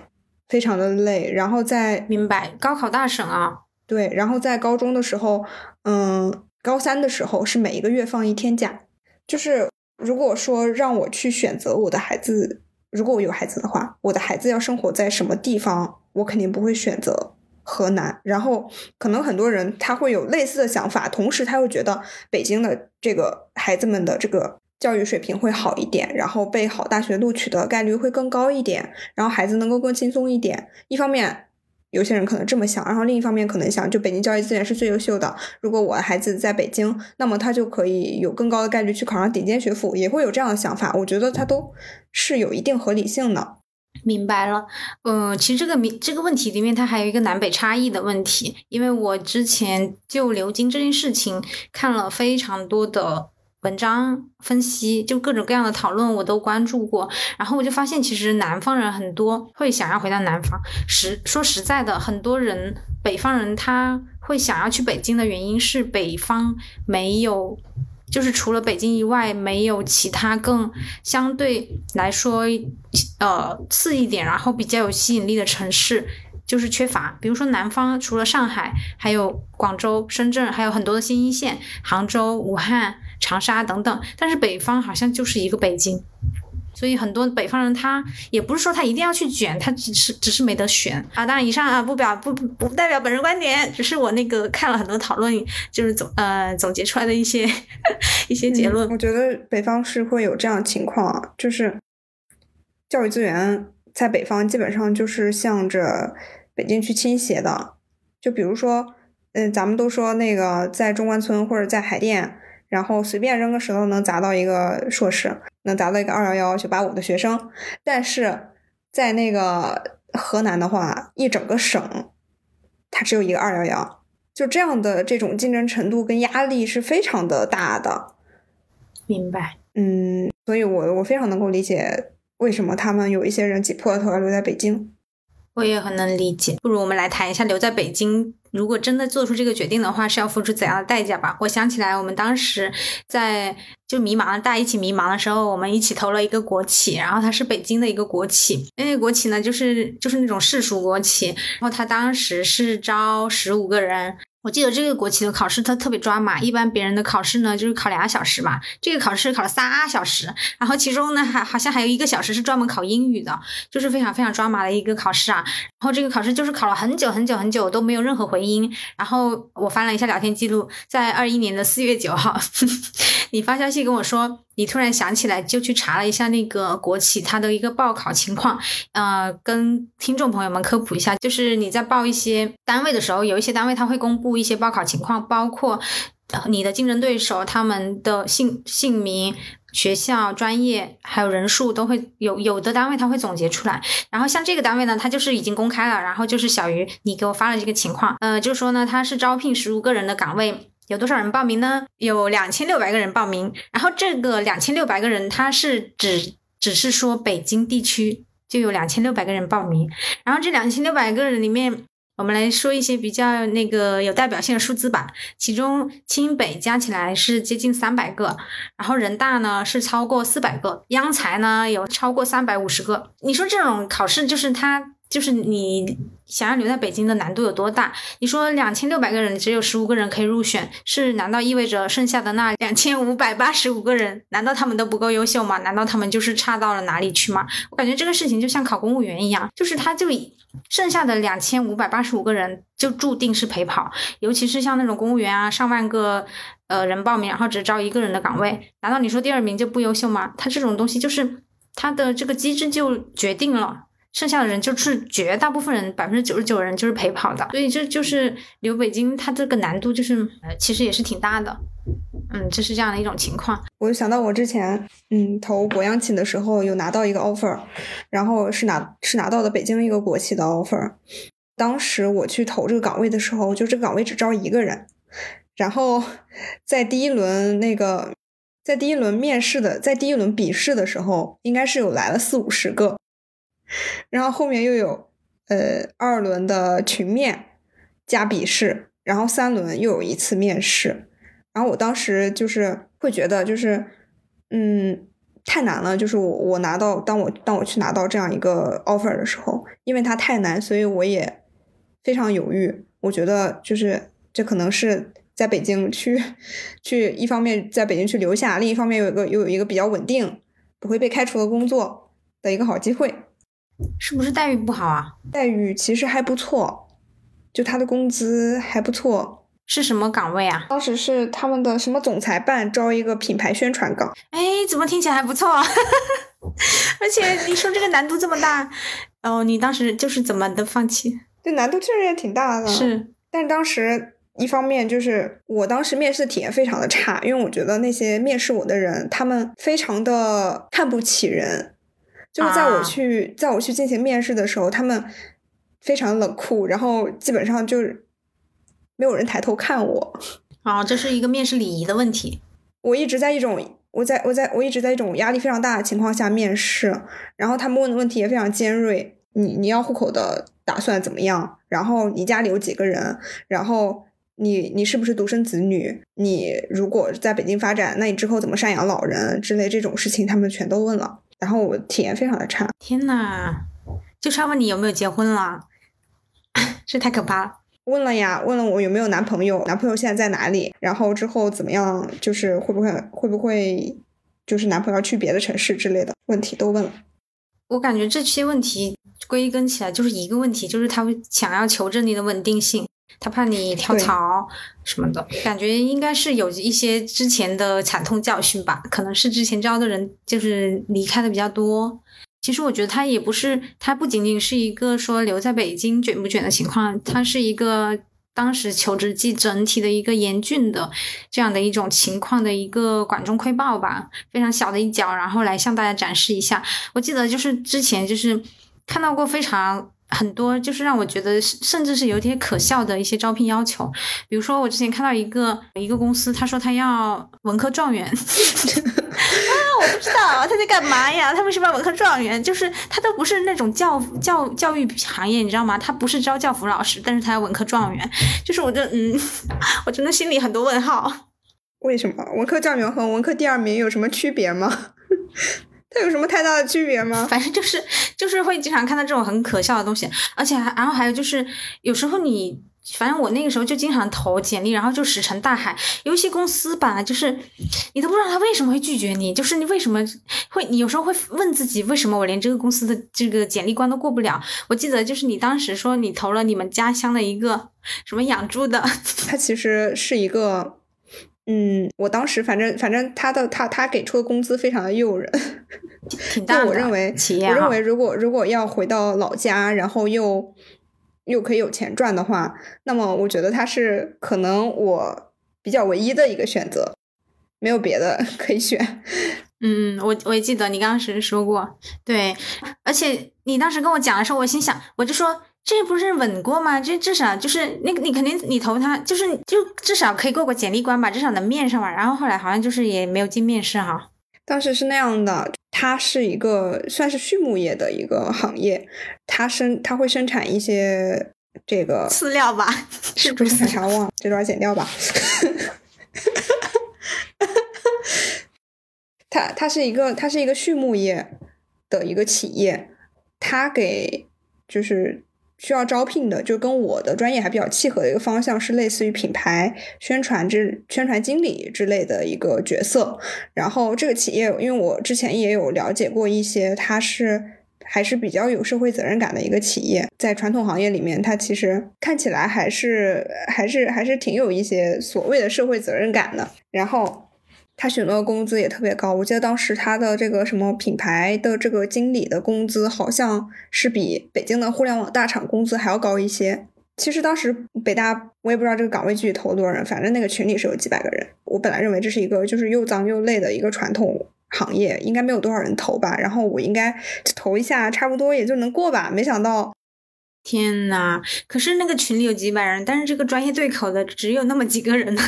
非常的累。然后在明白高考大省啊，对，然后在高中的时候，嗯，高三的时候是每一个月放一天假。就是如果说让我去选择我的孩子，如果我有孩子的话，我的孩子要生活在什么地方，我肯定不会选择河南。然后可能很多人他会有类似的想法，同时他又觉得北京的这个孩子们的这个教育水平会好一点，然后被好大学录取的概率会更高一点，然后孩子能够更轻松一点。一方面。有些人可能这么想，然后另一方面可能想，就北京教育资源是最优秀的。如果我的孩子在北京，那么他就可以有更高的概率去考上顶尖学府，也会有这样的想法。我觉得他都是有一定合理性的。明白了，嗯，其实这个明这个问题里面，它还有一个南北差异的问题。因为我之前就流经这件事情看了非常多的。文章分析就各种各样的讨论我都关注过，然后我就发现其实南方人很多会想要回到南方。实说实在的，很多人北方人他会想要去北京的原因是北方没有，就是除了北京以外没有其他更相对来说呃次一点，然后比较有吸引力的城市。就是缺乏，比如说南方除了上海，还有广州、深圳，还有很多的新一线，杭州、武汉、长沙等等。但是北方好像就是一个北京，所以很多北方人他也不是说他一定要去卷，他只是只是没得选啊。当然，以上啊不表不不代表本人观点，只是我那个看了很多讨论，就是总呃总结出来的一些 一些结论。我觉得北方是会有这样的情况，就是教育资源在北方基本上就是向着。北京去倾斜的，就比如说，嗯，咱们都说那个在中关村或者在海淀，然后随便扔个石头能砸到一个硕士，能砸到一个二幺幺九八五的学生。但是在那个河南的话，一整个省，它只有一个二幺幺，就这样的这种竞争程度跟压力是非常的大的。明白，嗯，所以我我非常能够理解为什么他们有一些人挤破了头要留在北京。我也很能理解，不如我们来谈一下留在北京，如果真的做出这个决定的话，是要付出怎样的代价吧？我想起来，我们当时在就迷茫，大家一起迷茫的时候，我们一起投了一个国企，然后它是北京的一个国企，那个国企呢，就是就是那种市属国企，然后它当时是招十五个人。我记得这个国企的考试它特别抓马，一般别人的考试呢就是考俩小时嘛，这个考试考了仨小时，然后其中呢还好像还有一个小时是专门考英语的，就是非常非常抓马的一个考试啊。然后这个考试就是考了很久很久很久都没有任何回音。然后我翻了一下聊天记录，在二一年的四月九号，你发消息跟我说。你突然想起来，就去查了一下那个国企它的一个报考情况，呃，跟听众朋友们科普一下，就是你在报一些单位的时候，有一些单位它会公布一些报考情况，包括你的竞争对手他们的姓姓名、学校、专业还有人数都会有，有的单位它会总结出来。然后像这个单位呢，它就是已经公开了，然后就是小鱼你给我发了这个情况，呃，就说呢，它是招聘十五个人的岗位。有多少人报名呢？有两千六百个人报名。然后这个两千六百个人，他是只只是说北京地区就有两千六百个人报名。然后这两千六百个人里面，我们来说一些比较那个有代表性的数字吧。其中清北加起来是接近三百个，然后人大呢是超过四百个，央财呢有超过三百五十个。你说这种考试就是他。就是你想要留在北京的难度有多大？你说两千六百个人只有十五个人可以入选，是难道意味着剩下的那两千五百八十五个人，难道他们都不够优秀吗？难道他们就是差到了哪里去吗？我感觉这个事情就像考公务员一样，就是他就剩下的两千五百八十五个人就注定是陪跑，尤其是像那种公务员啊，上万个呃人报名，然后只招一个人的岗位，难道你说第二名就不优秀吗？他这种东西就是他的这个机制就决定了。剩下的人就是绝大部分人，百分之九十九人就是陪跑的，所以这就是留北京，它这个难度就是呃，其实也是挺大的，嗯，就是这样的一种情况。我就想到我之前嗯投国央企的时候，有拿到一个 offer，然后是拿是拿到的北京一个国企的 offer。当时我去投这个岗位的时候，就这个岗位只招一个人，然后在第一轮那个在第一轮面试的，在第一轮笔试的时候，应该是有来了四五十个。然后后面又有呃二轮的群面加笔试，然后三轮又有一次面试，然后我当时就是会觉得就是嗯太难了，就是我我拿到当我当我去拿到这样一个 offer 的时候，因为它太难，所以我也非常犹豫。我觉得就是这可能是在北京去 去一方面在北京去留下，另一方面有一个又有一个比较稳定不会被开除的工作的一个好机会。是不是待遇不好啊？待遇其实还不错，就他的工资还不错。是什么岗位啊？当时是他们的什么总裁办招一个品牌宣传岗。哎，怎么听起来还不错？而且你说这个难度这么大，哦，你当时就是怎么的放弃？这难度确实也挺大的。是，但当时一方面就是我当时面试体验非常的差，因为我觉得那些面试我的人，他们非常的看不起人。就是在我去在我去进行面试的时候，他们非常冷酷，然后基本上就是没有人抬头看我。啊，这是一个面试礼仪的问题。我一直在一种我在我在我一直在一种压力非常大的情况下面试，然后他们问的问题也非常尖锐。你你要户口的打算怎么样？然后你家里有几个人？然后你你是不是独生子女？你如果在北京发展，那你之后怎么赡养老人之类这种事情，他们全都问了。然后我体验非常的差。天呐，就差问你有没有结婚了，这太可怕了。问了呀，问了我有没有男朋友，男朋友现在在哪里，然后之后怎么样，就是会不会会不会，就是男朋友去别的城市之类的问题都问了。我感觉这些问题归根起来就是一个问题，就是他想要求证你的稳定性。他怕你 跳槽什么的，感觉应该是有一些之前的惨痛教训吧。可能是之前招的人就是离开的比较多。其实我觉得他也不是，他不仅仅是一个说留在北京卷不卷的情况，他是一个当时求职季整体的一个严峻的这样的一种情况的一个管中窥豹吧，非常小的一角，然后来向大家展示一下。我记得就是之前就是看到过非常。很多就是让我觉得甚至是有点可笑的一些招聘要求，比如说我之前看到一个一个公司，他说他要文科状元，啊，我不知道他在干嘛呀？他为什么要文科状元？就是他都不是那种教教教育行业，你知道吗？他不是招教辅老师，但是他要文科状元，就是我就嗯，我真的心里很多问号。为什么文科状元和文科第二名有什么区别吗？它有什么太大的区别吗？反正就是就是会经常看到这种很可笑的东西，而且还然后还有就是有时候你反正我那个时候就经常投简历，然后就石沉大海。有一些公司吧，就是你都不知道他为什么会拒绝你，就是你为什么会你有时候会问自己，为什么我连这个公司的这个简历关都过不了？我记得就是你当时说你投了你们家乡的一个什么养猪的，它其实是一个。嗯，我当时反正反正他的他他给出的工资非常的诱人，挺 大的。我认为，我认为如果如果要回到老家，然后又又可以有钱赚的话，那么我觉得他是可能我比较唯一的一个选择，没有别的可以选。嗯，我我也记得你当时说过，对，而且你当时跟我讲的时候，我心想，我就说。这不是稳过吗？这至少就是那个，你肯定你投他，就是就至少可以过过简历关吧，至少能面上吧。然后后来好像就是也没有进面试哈。当时是那样的，它是一个算是畜牧业的一个行业，它生它会生产一些这个饲料吧？是不是？啥忘了这段剪掉吧。它它是一个它是一个畜牧业的一个企业，它给就是。需要招聘的，就跟我的专业还比较契合的一个方向是类似于品牌宣传之宣传经理之类的一个角色。然后这个企业，因为我之前也有了解过一些，它是还是比较有社会责任感的一个企业，在传统行业里面，它其实看起来还是还是还是挺有一些所谓的社会责任感的。然后。他选择的工资也特别高，我记得当时他的这个什么品牌的这个经理的工资，好像是比北京的互联网大厂工资还要高一些。其实当时北大我也不知道这个岗位具体投了多少人，反正那个群里是有几百个人。我本来认为这是一个就是又脏又累的一个传统行业，应该没有多少人投吧，然后我应该投一下，差不多也就能过吧。没想到，天呐！可是那个群里有几百人，但是这个专业对口的只有那么几个人呢。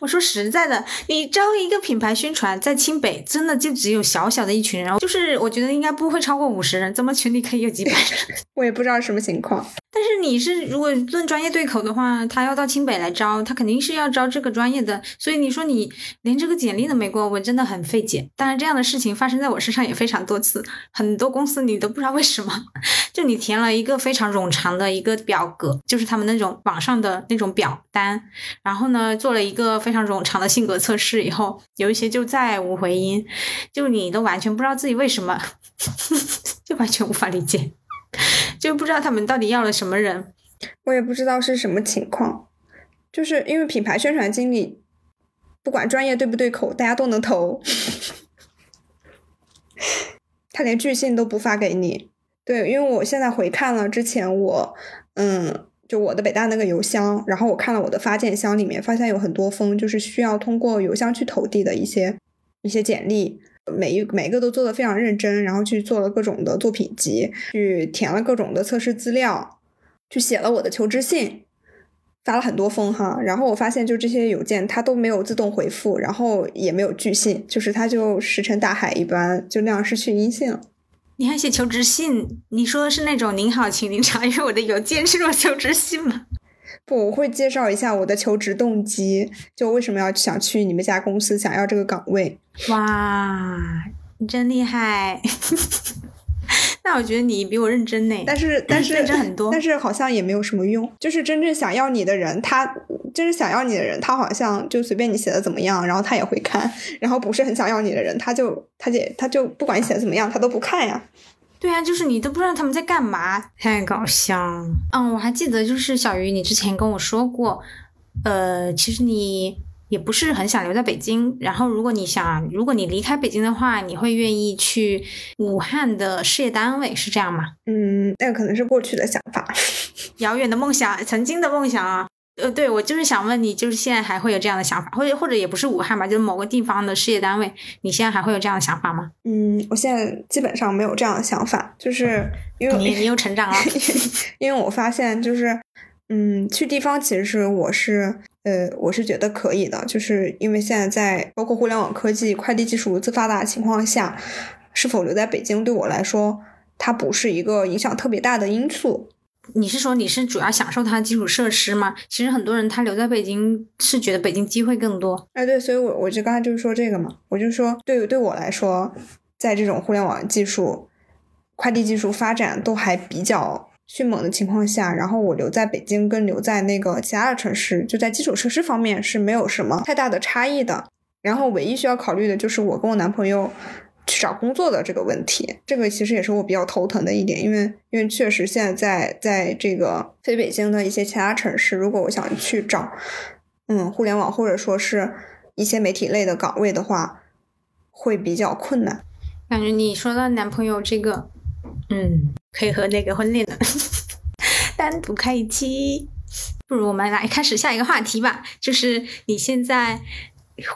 我说实在的，你招一个品牌宣传在清北，真的就只有小小的一群人，就是我觉得应该不会超过五十人，怎么群里可以有几百人？我也不知道什么情况。但是你是如果论专业对口的话，他要到清北来招，他肯定是要招这个专业的。所以你说你连这个简历都没过，我真的很费解。当然这样的事情发生在我身上也非常多次，很多公司你都不知道为什么，就你填了一个非常冗长的一个表格，就是他们那种网上的那种表单，然后呢做了一个非常冗长的性格测试以后，有一些就再无回音，就你都完全不知道自己为什么，就完全无法理解。就不知道他们到底要了什么人，我也不知道是什么情况，就是因为品牌宣传经理，不管专业对不对口，大家都能投，他连拒信都不发给你。对，因为我现在回看了之前我，嗯，就我的北大那个邮箱，然后我看了我的发件箱里面，发现有很多封就是需要通过邮箱去投递的一些一些简历。每一每个都做的非常认真，然后去做了各种的作品集，去填了各种的测试资料，去写了我的求职信，发了很多封哈。然后我发现，就这些邮件它都没有自动回复，然后也没有拒信，就是它就石沉大海一般，就那样失去音信了。你还写求职信？你说的是那种“您好，请您查阅我的邮件”这种求职信吗？不，我会介绍一下我的求职动机，就为什么要想去你们家公司，想要这个岗位。哇，你真厉害！那我觉得你比我认真呢。但是，但是认真很多，但是好像也没有什么用。就是真正想要你的人，他真正想要你的人，他好像就随便你写的怎么样，然后他也会看。然后不是很想要你的人，他就他就他就不管你写的怎么样，他都不看呀。对啊，就是你都不知道他们在干嘛，太搞笑。嗯，我还记得就是小鱼，你之前跟我说过，呃，其实你也不是很想留在北京。然后如果你想，如果你离开北京的话，你会愿意去武汉的事业单位，是这样吗？嗯，那个可能是过去的想法，遥远的梦想，曾经的梦想啊。呃，对，我就是想问你，就是现在还会有这样的想法，或者或者也不是武汉吧，就是某个地方的事业单位，你现在还会有这样的想法吗？嗯，我现在基本上没有这样的想法，就是因为你你又成长了，因为我发现就是，嗯，去地方其实是我是呃我是觉得可以的，就是因为现在在包括互联网科技、快递技术如此发达的情况下，是否留在北京对我来说，它不是一个影响特别大的因素。你是说你是主要享受它的基础设施吗？其实很多人他留在北京是觉得北京机会更多。哎，对，所以我我就刚才就是说这个嘛，我就说对对我来说，在这种互联网技术、快递技术发展都还比较迅猛的情况下，然后我留在北京跟留在那个其他的城市，就在基础设施方面是没有什么太大的差异的。然后唯一需要考虑的就是我跟我男朋友。去找工作的这个问题，这个其实也是我比较头疼的一点，因为因为确实现在在在这个非北京的一些其他城市，如果我想去找嗯互联网或者说是一些媒体类的岗位的话，会比较困难。感觉你说到男朋友这个，嗯，可以和那个婚恋的 单独开一期，不如我们来开始下一个话题吧，就是你现在。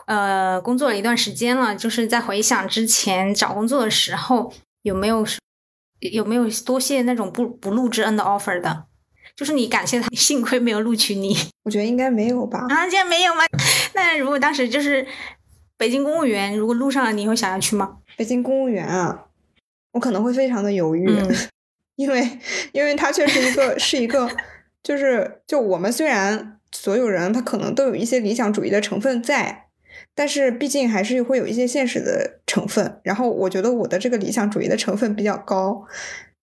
呃，工作了一段时间了，就是在回想之前找工作的时候，有没有有没有多谢那种不不录之恩的 offer 的？就是你感谢他，幸亏没有录取你。我觉得应该没有吧？啊，竟然没有吗？那如果当时就是北京公务员，如果录上了，你会想要去吗？北京公务员啊，我可能会非常的犹豫，因为因为他确实一个是一个，就是就我们虽然所有人他可能都有一些理想主义的成分在。但是毕竟还是会有一些现实的成分，然后我觉得我的这个理想主义的成分比较高。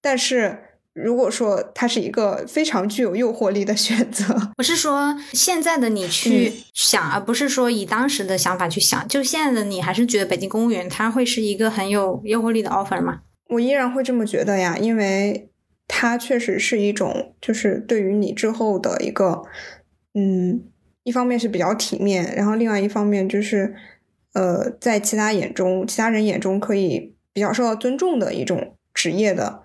但是如果说它是一个非常具有诱惑力的选择，我是说现在的你去想，而不是说以当时的想法去想。就现在的你还是觉得北京公务员它会是一个很有诱惑力的 offer 吗？我依然会这么觉得呀，因为它确实是一种，就是对于你之后的一个，嗯。一方面是比较体面，然后另外一方面就是，呃，在其他眼中，其他人眼中可以比较受到尊重的一种职业的，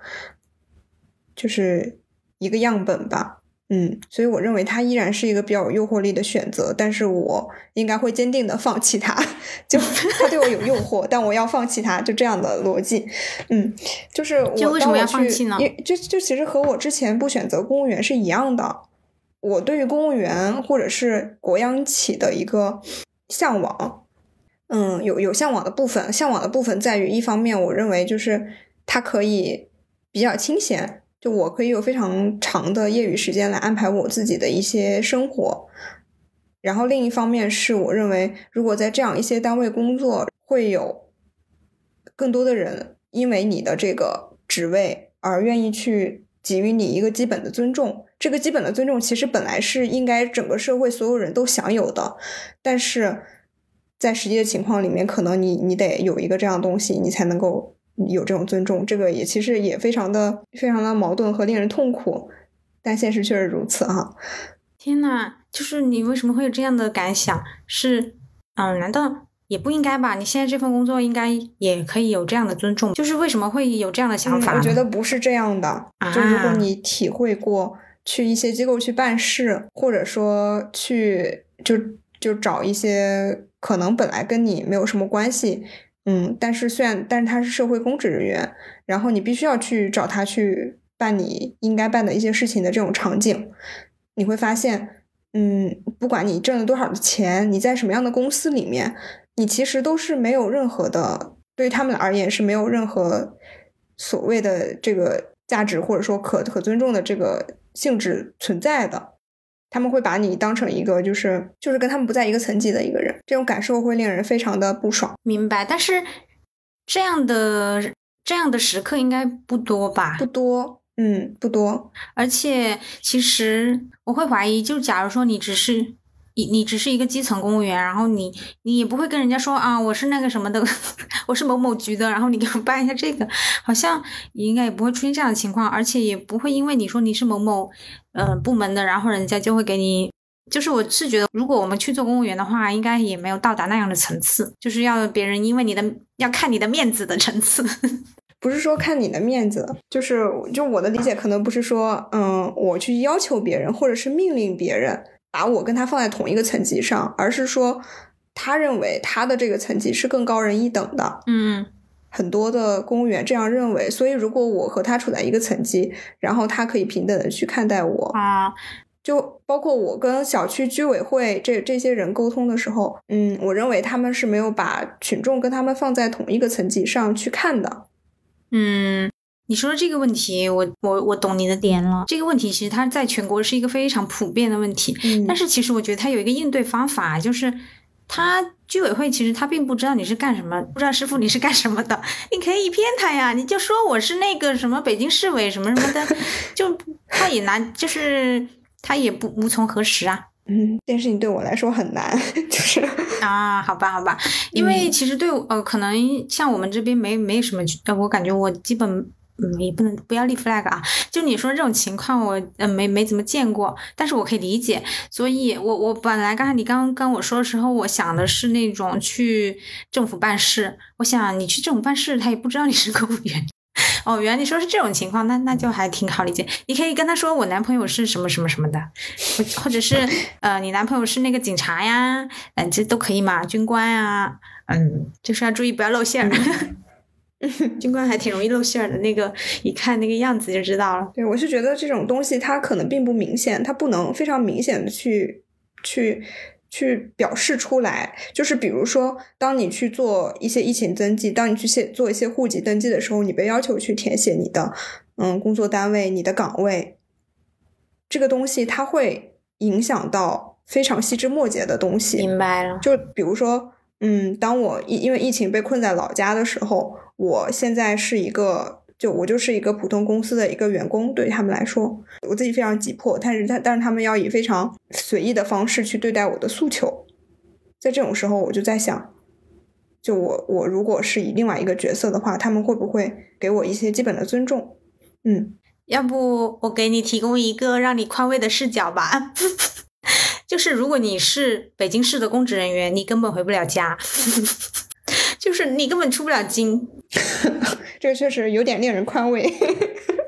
就是一个样本吧。嗯，所以我认为它依然是一个比较有诱惑力的选择，但是我应该会坚定的放弃它。就它对我有诱惑，但我要放弃它，就这样的逻辑。嗯，就是我为什么要放弃呢？就就其实和我之前不选择公务员是一样的。我对于公务员或者是国央企的一个向往，嗯，有有向往的部分。向往的部分在于，一方面，我认为就是它可以比较清闲，就我可以有非常长的业余时间来安排我自己的一些生活。然后另一方面是我认为，如果在这样一些单位工作，会有更多的人因为你的这个职位而愿意去给予你一个基本的尊重。这个基本的尊重其实本来是应该整个社会所有人都享有的，但是在实际的情况里面，可能你你得有一个这样东西，你才能够有这种尊重。这个也其实也非常的非常的矛盾和令人痛苦，但现实确实如此哈。天呐，就是你为什么会有这样的感想？是，嗯，难道也不应该吧？你现在这份工作应该也可以有这样的尊重。就是为什么会有这样的想法？我觉得不是这样的。就如果你体会过去一些机构去办事，或者说去就就找一些可能本来跟你没有什么关系，嗯，但是虽然但是他是社会公职人员，然后你必须要去找他去办你应该办的一些事情的这种场景。你会发现，嗯，不管你挣了多少的钱，你在什么样的公司里面，你其实都是没有任何的，对于他们而言是没有任何所谓的这个价值或者说可可尊重的这个性质存在的。他们会把你当成一个就是就是跟他们不在一个层级的一个人，这种感受会令人非常的不爽。明白，但是这样的这样的时刻应该不多吧？不多。嗯，不多，而且其实我会怀疑，就假如说你只是你你只是一个基层公务员，然后你你也不会跟人家说啊，我是那个什么的，我是某某局的，然后你给我办一下这个，好像应该也不会出现这样的情况，而且也不会因为你说你是某某呃部门的，然后人家就会给你，就是我是觉得，如果我们去做公务员的话，应该也没有到达那样的层次，就是要别人因为你的要看你的面子的层次。不是说看你的面子，就是就我的理解，可能不是说，嗯，我去要求别人，或者是命令别人把我跟他放在同一个层级上，而是说他认为他的这个层级是更高人一等的。嗯，很多的公务员这样认为，所以如果我和他处在一个层级，然后他可以平等的去看待我啊，就包括我跟小区居委会这这些人沟通的时候，嗯，我认为他们是没有把群众跟他们放在同一个层级上去看的。嗯，你说的这个问题，我我我懂你的点了。这个问题其实它在全国是一个非常普遍的问题，但是其实我觉得它有一个应对方法，就是他居委会其实他并不知道你是干什么，不知道师傅你是干什么的，你可以骗他呀，你就说我是那个什么北京市委什么什么的，就他也难，就是他也不无从核实啊。嗯，这件事情对我来说很难，就是啊，好吧，好吧，因为其实对呃，可能像我们这边没没什么，我感觉我基本嗯也不能不要立 flag 啊。就你说这种情况，我呃没没怎么见过，但是我可以理解。所以我我本来刚才你刚刚跟我说的时候，我想的是那种去政府办事，我想你去政府办事，他也不知道你是公务员。哦，原来你说是这种情况，那那就还挺好理解。你可以跟他说，我男朋友是什么什么什么的，或者是呃，你男朋友是那个警察呀，嗯，这都可以嘛，军官啊，嗯，就是要注意不要露馅儿。军官还挺容易露馅儿的，那个一看那个样子就知道了。对，我是觉得这种东西它可能并不明显，它不能非常明显的去去。去表示出来，就是比如说，当你去做一些疫情登记，当你去写做一些户籍登记的时候，你被要求去填写你的嗯工作单位、你的岗位，这个东西它会影响到非常细枝末节的东西。明白了。就比如说，嗯，当我因因为疫情被困在老家的时候，我现在是一个。就我就是一个普通公司的一个员工，对他们来说，我自己非常急迫，但是他但是他们要以非常随意的方式去对待我的诉求，在这种时候，我就在想，就我我如果是以另外一个角色的话，他们会不会给我一些基本的尊重？嗯，要不我给你提供一个让你宽慰的视角吧，就是如果你是北京市的公职人员，你根本回不了家。就是你根本出不了京，这个确实有点令人宽慰。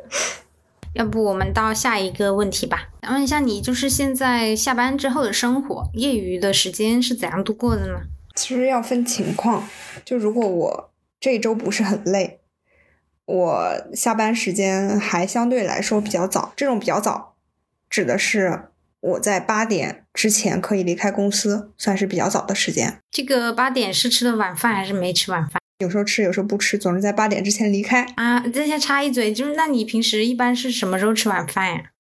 要不我们到下一个问题吧，想问一下你，就是现在下班之后的生活，业余的时间是怎样度过的呢？其实要分情况，就如果我这一周不是很累，我下班时间还相对来说比较早。这种比较早，指的是。我在八点之前可以离开公司，算是比较早的时间。这个八点是吃的晚饭还是没吃晚饭？有时候吃，有时候不吃，总是在八点之前离开。啊，再先插一嘴，就是那你平时一般是什么时候吃晚饭呀？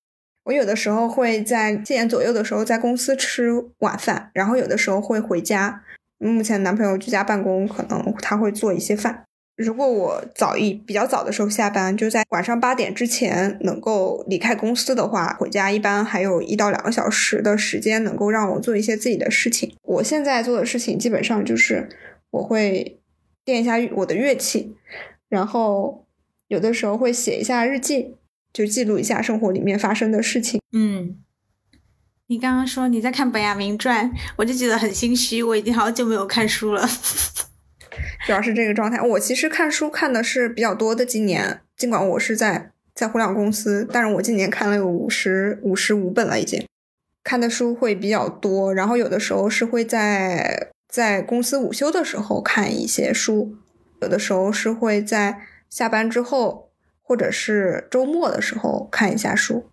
我有的时候会在七点左右的时候在公司吃晚饭，然后有的时候会回家。目前男朋友居家办公，可能他会做一些饭。如果我早一比较早的时候下班，就在晚上八点之前能够离开公司的话，回家一般还有一到两个小时的时间能够让我做一些自己的事情。我现在做的事情基本上就是我会练一下我的乐器，然后有的时候会写一下日记，就记录一下生活里面发生的事情。嗯，你刚刚说你在看《本雅明传》，我就觉得很心虚，我已经好久没有看书了。主要是这个状态。我其实看书看的是比较多的，今年尽管我是在在互联网公司，但是我今年看了有五十五十五本了，已经看的书会比较多。然后有的时候是会在在公司午休的时候看一些书，有的时候是会在下班之后或者是周末的时候看一下书。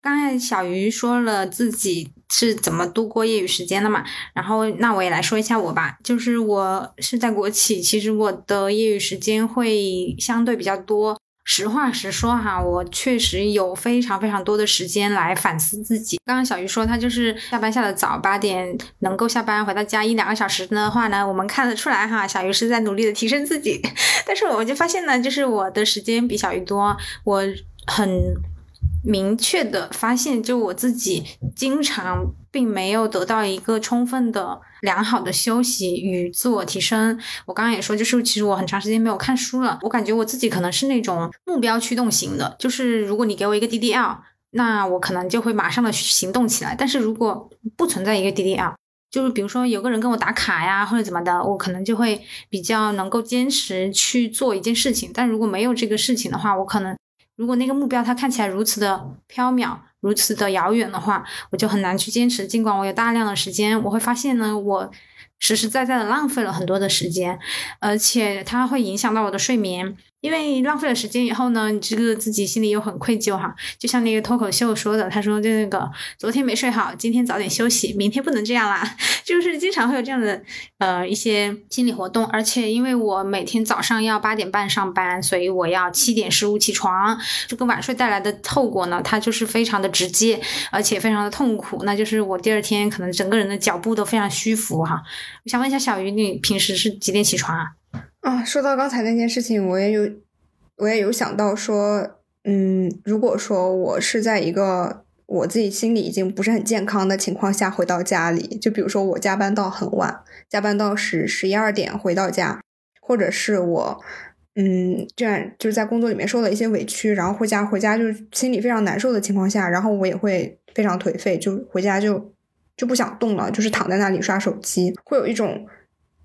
刚才小鱼说了自己是怎么度过业余时间的嘛，然后那我也来说一下我吧，就是我是在国企，其实我的业余时间会相对比较多。实话实说哈，我确实有非常非常多的时间来反思自己。刚刚小鱼说他就是下班下的早，八点能够下班回到家一两个小时的话呢，我们看得出来哈，小鱼是在努力的提升自己。但是我就发现呢，就是我的时间比小鱼多，我很。明确的发现，就我自己经常并没有得到一个充分的良好的休息与自我提升。我刚刚也说，就是其实我很长时间没有看书了。我感觉我自己可能是那种目标驱动型的，就是如果你给我一个 DDL，那我可能就会马上的行动起来。但是如果不存在一个 DDL，就是比如说有个人跟我打卡呀或者怎么的，我可能就会比较能够坚持去做一件事情。但如果没有这个事情的话，我可能。如果那个目标它看起来如此的缥缈、如此的遥远的话，我就很难去坚持。尽管我有大量的时间，我会发现呢，我实实在在的浪费了很多的时间，而且它会影响到我的睡眠。因为浪费了时间以后呢，你这个自己心里又很愧疚哈。就像那个脱口秀说的，他说就那个昨天没睡好，今天早点休息，明天不能这样啦。就是经常会有这样的呃一些心理活动。而且因为我每天早上要八点半上班，所以我要七点十五起床。这个晚睡带来的后果呢，它就是非常的直接，而且非常的痛苦。那就是我第二天可能整个人的脚步都非常虚浮哈。我想问一下小鱼，你平时是几点起床啊？啊，说到刚才那件事情，我也有，我也有想到说，嗯，如果说我是在一个我自己心里已经不是很健康的情况下回到家里，就比如说我加班到很晚，加班到十十一二点回到家，或者是我，嗯，这样就是在工作里面受了一些委屈，然后回家回家就是心里非常难受的情况下，然后我也会非常颓废，就回家就就不想动了，就是躺在那里刷手机，会有一种。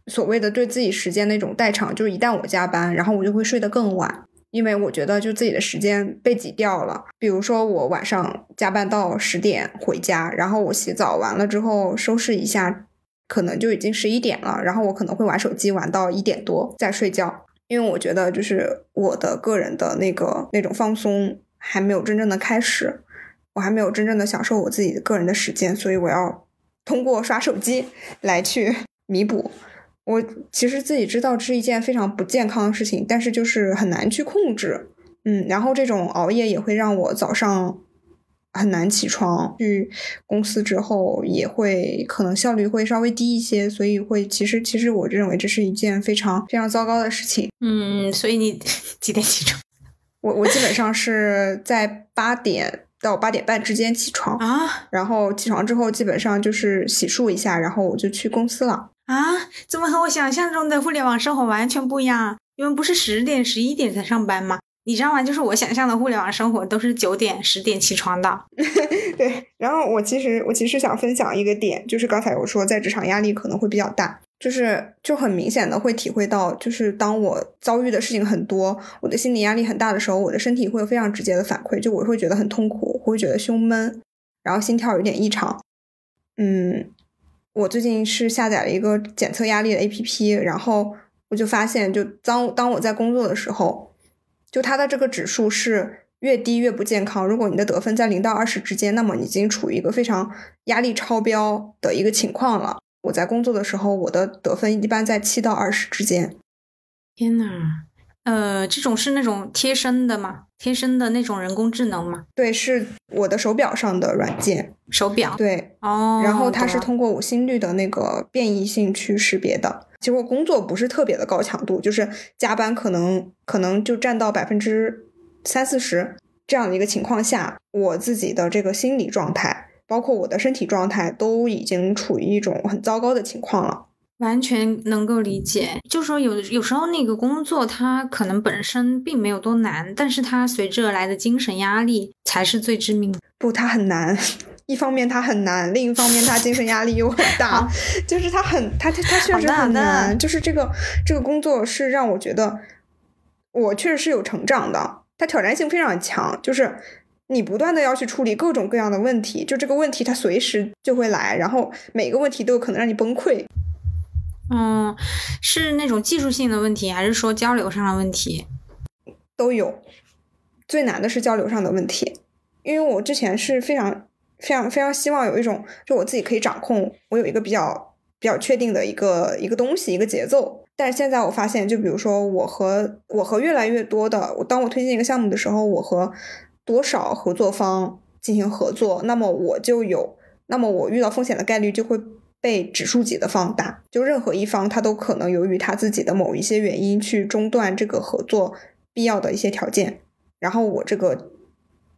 所谓的对自己时间的一种代偿，就是一旦我加班，然后我就会睡得更晚，因为我觉得就自己的时间被挤掉了。比如说我晚上加班到十点回家，然后我洗澡完了之后收拾一下，可能就已经十一点了，然后我可能会玩手机玩到一点多再睡觉，因为我觉得就是我的个人的那个那种放松还没有真正的开始，我还没有真正的享受我自己个人的时间，所以我要通过刷手机来去弥补。我其实自己知道这是一件非常不健康的事情，但是就是很难去控制，嗯，然后这种熬夜也会让我早上很难起床，去公司之后也会可能效率会稍微低一些，所以会其实其实我认为这是一件非常非常糟糕的事情。嗯，所以你 几点起床？我我基本上是在八点到八点半之间起床啊，然后起床之后基本上就是洗漱一下，然后我就去公司了。啊，怎么和我想象中的互联网生活完全不一样？你们不是十点、十一点才上班吗？你知道吗？就是我想象的互联网生活都是九点、十点起床的。对，然后我其实我其实想分享一个点，就是刚才我说在职场压力可能会比较大，就是就很明显的会体会到，就是当我遭遇的事情很多，我的心理压力很大的时候，我的身体会有非常直接的反馈，就我会觉得很痛苦，会觉得胸闷，然后心跳有点异常，嗯。我最近是下载了一个检测压力的 A P P，然后我就发现，就当当我在工作的时候，就它的这个指数是越低越不健康。如果你的得分在零到二十之间，那么已经处于一个非常压力超标的一个情况了。我在工作的时候，我的得分一般在七到二十之间。天呐，呃，这种是那种贴身的吗？贴身的那种人工智能吗？对，是我的手表上的软件。手表。对，哦。然后它是通过我心率的那个变异性去识别的。其实我工作不是特别的高强度，就是加班可能可能就占到百分之三四十这样的一个情况下，我自己的这个心理状态，包括我的身体状态，都已经处于一种很糟糕的情况了。完全能够理解，就说有有时候那个工作它可能本身并没有多难，但是它随之而来的精神压力才是最致命的。不，它很难。一方面它很难，另一方面它精神压力又很大，就是它很它它它确实很难。就是这个这个工作是让我觉得我确实是有成长的，它挑战性非常强，就是你不断的要去处理各种各样的问题，就这个问题它随时就会来，然后每个问题都有可能让你崩溃。嗯，是那种技术性的问题，还是说交流上的问题？都有。最难的是交流上的问题，因为我之前是非常、非常、非常希望有一种，就我自己可以掌控，我有一个比较、比较确定的一个一个东西、一个节奏。但是现在我发现，就比如说我和我和越来越多的，我当我推进一个项目的时候，我和多少合作方进行合作，那么我就有，那么我遇到风险的概率就会被指数级的放大。就任何一方，他都可能由于他自己的某一些原因去中断这个合作必要的一些条件，然后我这个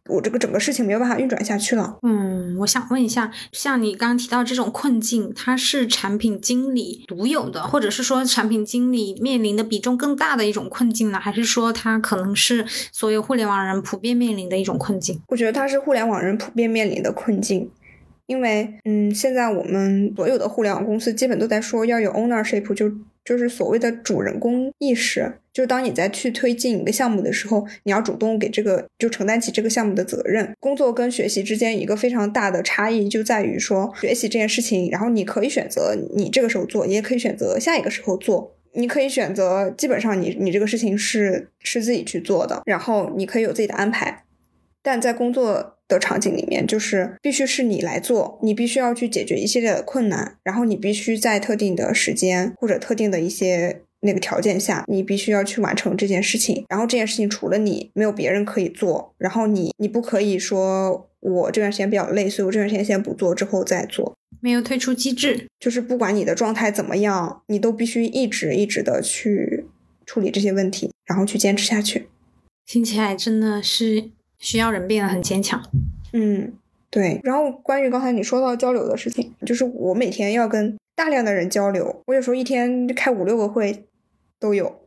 我这个整个事情没有办法运转下去了。嗯，我想问一下，像你刚刚提到这种困境，它是产品经理独有的，或者是说产品经理面临的比重更大的一种困境呢？还是说它可能是所有互联网人普遍面临的一种困境？我觉得它是互联网人普遍面临的困境，因为嗯，现在我们所有的互联网公司基本都在说要有 ownership，就就是所谓的主人公意识。就当你在去推进一个项目的时候，你要主动给这个就承担起这个项目的责任。工作跟学习之间一个非常大的差异就在于说，学习这件事情，然后你可以选择你这个时候做，你也可以选择下一个时候做。你可以选择，基本上你你这个事情是是自己去做的，然后你可以有自己的安排。但在工作的场景里面，就是必须是你来做，你必须要去解决一系列的困难，然后你必须在特定的时间或者特定的一些那个条件下，你必须要去完成这件事情。然后这件事情除了你，没有别人可以做。然后你你不可以说我这段时间比较累，所以我这段时间先不做，之后再做。没有退出机制，就是不管你的状态怎么样，你都必须一直一直的去处理这些问题，然后去坚持下去。听起来真的是需要人变得很坚强。嗯，对。然后关于刚才你说到交流的事情，就是我每天要跟大量的人交流，我有时候一天开五六个会都有，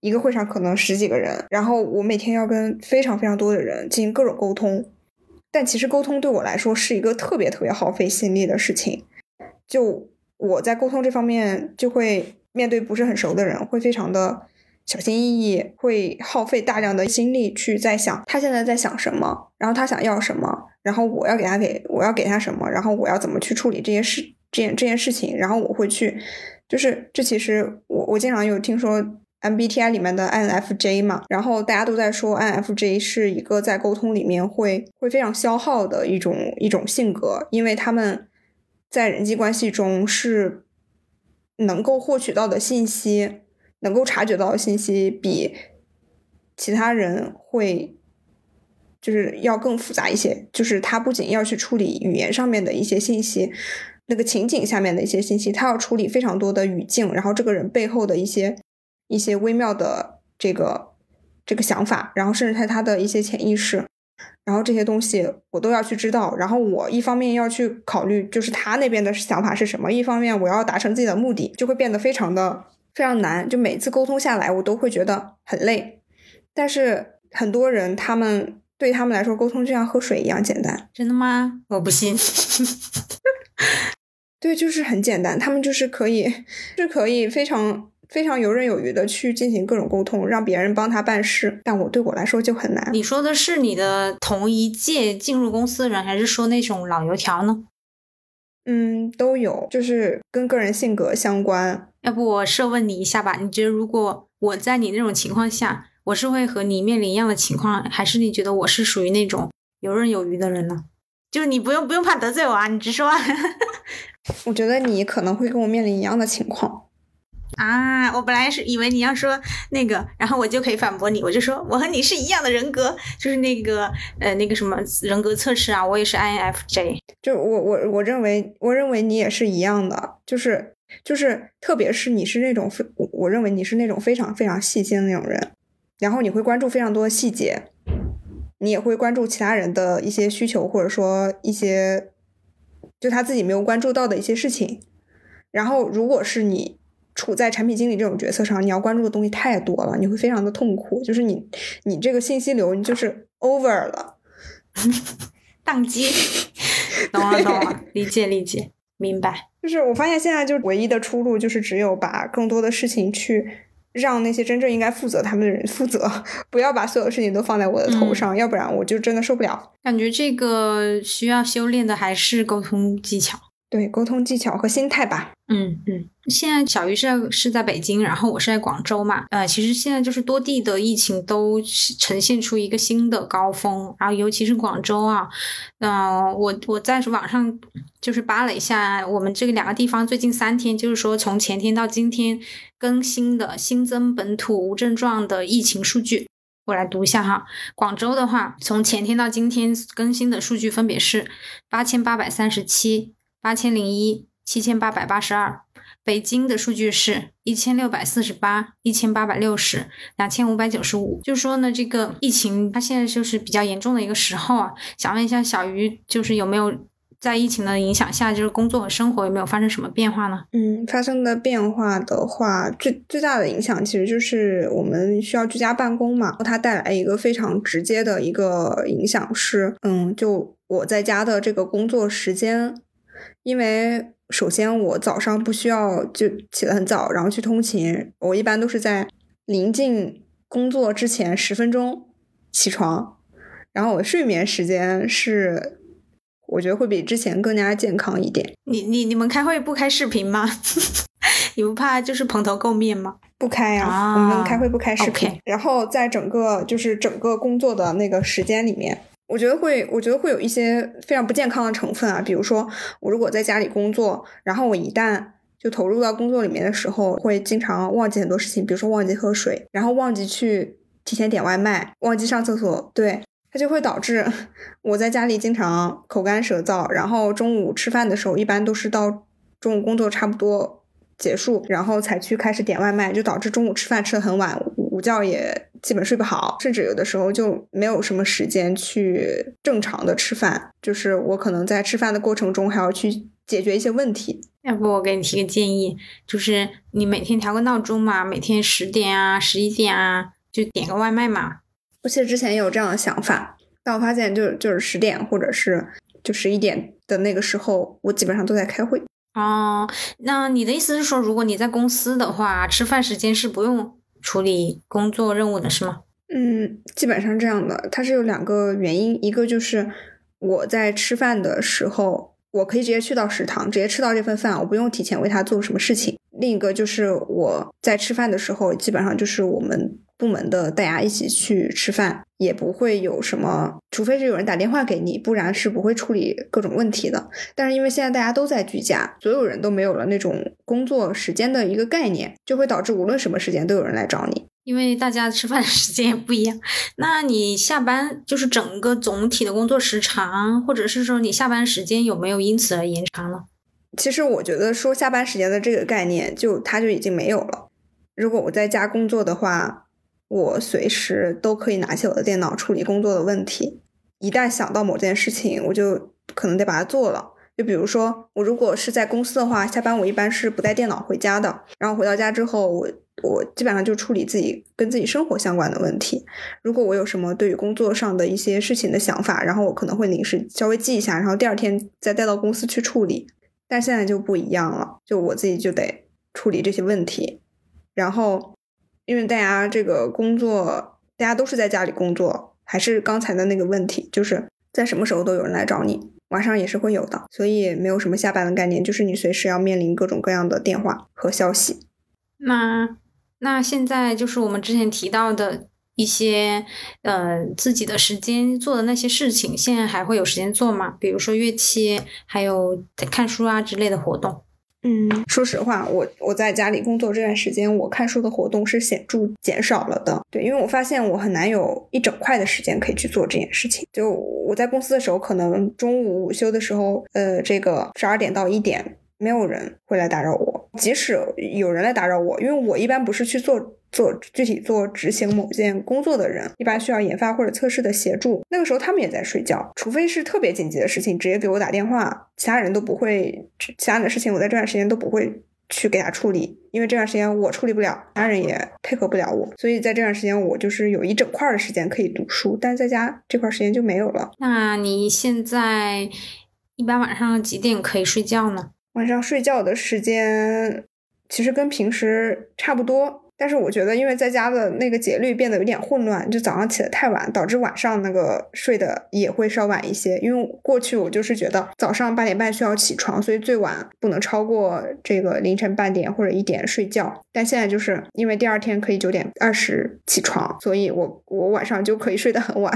一个会上可能十几个人，然后我每天要跟非常非常多的人进行各种沟通。但其实沟通对我来说是一个特别特别耗费心力的事情。就我在沟通这方面，就会面对不是很熟的人，会非常的小心翼翼，会耗费大量的心力去在想他现在在想什么，然后他想要什么，然后我要给他给我要给他什么，然后我要怎么去处理这些事这件这件事情，然后我会去，就是这其实我我经常有听说 MBTI 里面的 INFJ 嘛，然后大家都在说 INFJ 是一个在沟通里面会会非常消耗的一种一种性格，因为他们在人际关系中是能够获取到的信息，能够察觉到的信息比其他人会就是要更复杂一些，就是他不仅要去处理语言上面的一些信息。那个情景下面的一些信息，他要处理非常多的语境，然后这个人背后的一些一些微妙的这个这个想法，然后甚至他他的一些潜意识，然后这些东西我都要去知道。然后我一方面要去考虑，就是他那边的想法是什么；一方面我要达成自己的目的，就会变得非常的非常难。就每次沟通下来，我都会觉得很累。但是很多人他们对他们来说，沟通就像喝水一样简单。真的吗？我不信。对，就是很简单，他们就是可以，是可以非常非常游刃有余的去进行各种沟通，让别人帮他办事。但我对我来说就很难。你说的是你的同一届进入公司的人，还是说那种老油条呢？嗯，都有，就是跟个人性格相关。要不我设问你一下吧？你觉得如果我在你那种情况下，我是会和你面临一样的情况，还是你觉得我是属于那种游刃有余的人呢？就是你不用不用怕得罪我啊，你直说啊。我觉得你可能会跟我面临一样的情况。啊，我本来是以为你要说那个，然后我就可以反驳你，我就说我和你是一样的人格，就是那个呃那个什么人格测试啊，我也是 INFJ。就我我我认为我认为你也是一样的，就是就是特别是你是那种非我我认为你是那种非常非常细心的那种人，然后你会关注非常多的细节，你也会关注其他人的一些需求或者说一些就他自己没有关注到的一些事情，然后如果是你。处在产品经理这种角色上，你要关注的东西太多了，你会非常的痛苦。就是你，你这个信息流，你就是 over 了，宕机。懂了，懂了，理解，理解，明白。就是我发现现在就唯一的出路，就是只有把更多的事情去让那些真正应该负责他们的人负责，不要把所有事情都放在我的头上，要不然我就真的受不了。感觉这个需要修炼的还是沟通技巧。对，沟通技巧和心态吧。嗯嗯，现在小鱼是在是在北京，然后我是在广州嘛。呃，其实现在就是多地的疫情都呈现出一个新的高峰，然后尤其是广州啊，嗯，我我在网上就是扒了一下，我们这个两个地方最近三天，就是说从前天到今天更新的新增本土无症状的疫情数据，我来读一下哈。广州的话，从前天到今天更新的数据分别是八千八百三十七。八千零一七千八百八十二，北京的数据是一千六百四十八一千八百六十两千五百九十五。就说呢，这个疫情它现在就是比较严重的一个时候啊。想问一下小鱼，就是有没有在疫情的影响下，就是工作和生活有没有发生什么变化呢？嗯，发生的变化的话，最最大的影响其实就是我们需要居家办公嘛。它带来一个非常直接的一个影响是，嗯，就我在家的这个工作时间。因为首先我早上不需要就起得很早，然后去通勤。我一般都是在临近工作之前十分钟起床，然后我睡眠时间是我觉得会比之前更加健康一点。你你你们开会不开视频吗？你不怕就是蓬头垢面吗？不开呀，我们开会不开视频。然后在整个就是整个工作的那个时间里面。我觉得会，我觉得会有一些非常不健康的成分啊，比如说我如果在家里工作，然后我一旦就投入到工作里面的时候，会经常忘记很多事情，比如说忘记喝水，然后忘记去提前点外卖，忘记上厕所，对，它就会导致 我在家里经常口干舌燥，然后中午吃饭的时候一般都是到中午工作差不多结束，然后才去开始点外卖，就导致中午吃饭吃的很晚，午觉也。基本睡不好，甚至有的时候就没有什么时间去正常的吃饭。就是我可能在吃饭的过程中还要去解决一些问题。要不我给你提个建议，就是你每天调个闹钟嘛，每天十点啊、十一点啊，就点个外卖嘛。我其实之前也有这样的想法，但我发现就就是十点或者是就十一点的那个时候，我基本上都在开会。哦，那你的意思是说，如果你在公司的话，吃饭时间是不用？处理工作任务的是吗？嗯，基本上这样的。它是有两个原因，一个就是我在吃饭的时候，我可以直接去到食堂，直接吃到这份饭，我不用提前为他做什么事情。另一个就是我在吃饭的时候，基本上就是我们。部门的大家一起去吃饭，也不会有什么，除非是有人打电话给你，不然是不会处理各种问题的。但是因为现在大家都在居家，所有人都没有了那种工作时间的一个概念，就会导致无论什么时间都有人来找你。因为大家吃饭时间也不一样，那你下班就是整个总体的工作时长，或者是说你下班时间有没有因此而延长了？其实我觉得说下班时间的这个概念，就它就已经没有了。如果我在家工作的话。我随时都可以拿起我的电脑处理工作的问题。一旦想到某件事情，我就可能得把它做了。就比如说，我如果是在公司的话，下班我一般是不带电脑回家的。然后回到家之后，我我基本上就处理自己跟自己生活相关的问题。如果我有什么对于工作上的一些事情的想法，然后我可能会临时稍微记一下，然后第二天再带到公司去处理。但现在就不一样了，就我自己就得处理这些问题，然后。因为大家这个工作，大家都是在家里工作，还是刚才的那个问题，就是在什么时候都有人来找你，晚上也是会有的，所以没有什么下班的概念，就是你随时要面临各种各样的电话和消息。那那现在就是我们之前提到的一些，呃，自己的时间做的那些事情，现在还会有时间做吗？比如说乐器，还有看书啊之类的活动。嗯，说实话，我我在家里工作这段时间，我看书的活动是显著减少了的。对，因为我发现我很难有一整块的时间可以去做这件事情。就我在公司的时候，可能中午午休的时候，呃，这个十二点到一点，没有人会来打扰我。即使有人来打扰我，因为我一般不是去做做具体做执行某件工作的人，一般需要研发或者测试的协助，那个时候他们也在睡觉，除非是特别紧急的事情，直接给我打电话，其他人都不会，其他的事情我在这段时间都不会去给他处理，因为这段时间我处理不了，其他人也配合不了我，所以在这段时间我就是有一整块的时间可以读书，但在家这块时间就没有了。那你现在一般晚上几点可以睡觉呢？晚上睡觉的时间其实跟平时差不多，但是我觉得因为在家的那个节律变得有点混乱，就早上起得太晚，导致晚上那个睡的也会稍晚一些。因为过去我就是觉得早上八点半需要起床，所以最晚不能超过这个凌晨半点或者一点睡觉。但现在就是因为第二天可以九点二十起床，所以我我晚上就可以睡得很晚。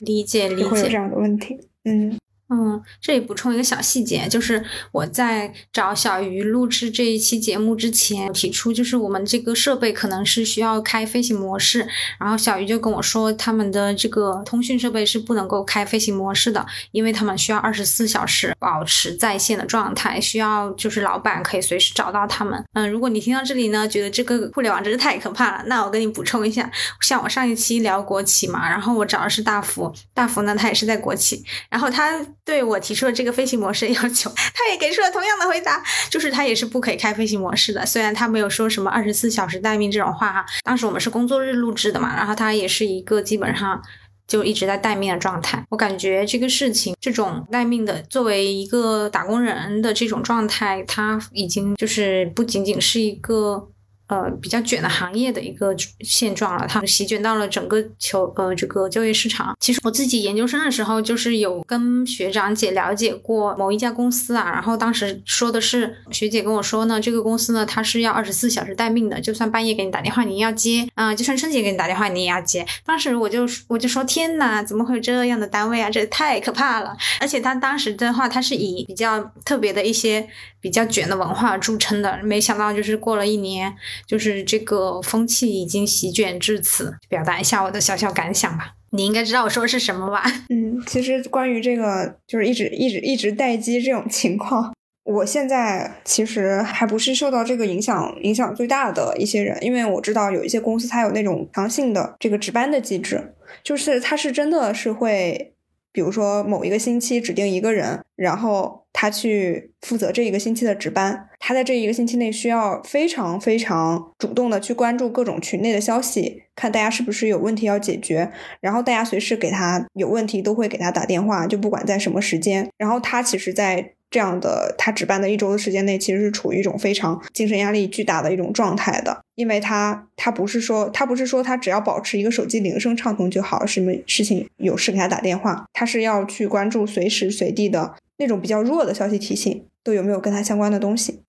理解 理解会有这样的问题，嗯。嗯，这里补充一个小细节，就是我在找小鱼录制这一期节目之前提出，就是我们这个设备可能是需要开飞行模式，然后小鱼就跟我说，他们的这个通讯设备是不能够开飞行模式的，因为他们需要二十四小时保持在线的状态，需要就是老板可以随时找到他们。嗯，如果你听到这里呢，觉得这个互联网真是太可怕了，那我跟你补充一下，像我上一期聊国企嘛，然后我找的是大福，大福呢他也是在国企，然后他。对我提出了这个飞行模式要求，他也给出了同样的回答，就是他也是不可以开飞行模式的。虽然他没有说什么二十四小时待命这种话哈，当时我们是工作日录制的嘛，然后他也是一个基本上就一直在待命的状态。我感觉这个事情，这种待命的作为一个打工人的这种状态，他已经就是不仅仅是一个。呃，比较卷的行业的一个现状了，它席卷到了整个求呃这个就业市场。其实我自己研究生的时候，就是有跟学长姐了解过某一家公司啊，然后当时说的是学姐跟我说呢，这个公司呢它是要二十四小时待命的，就算半夜给你打电话你要接啊，就算春节给你打电话你也要接。当时我就我就说天呐，怎么会有这样的单位啊？这太可怕了！而且他当时的话，他是以比较特别的一些比较卷的文化著称的，没想到就是过了一年。就是这个风气已经席卷至此，表达一下我的小小感想吧。你应该知道我说的是什么吧？嗯，其实关于这个，就是一直一直一直待机这种情况，我现在其实还不是受到这个影响影响最大的一些人，因为我知道有一些公司它有那种强性的这个值班的机制，就是它是真的是会。比如说某一个星期指定一个人，然后他去负责这一个星期的值班。他在这一个星期内需要非常非常主动的去关注各种群内的消息，看大家是不是有问题要解决。然后大家随时给他有问题都会给他打电话，就不管在什么时间。然后他其实，在这样的他值班的一周的时间内，其实是处于一种非常精神压力巨大的一种状态的，因为他他不是说他不是说他只要保持一个手机铃声畅通就好，什么事情有事给他打电话，他是要去关注随时随地的那种比较弱的消息提醒都有没有跟他相关的东西。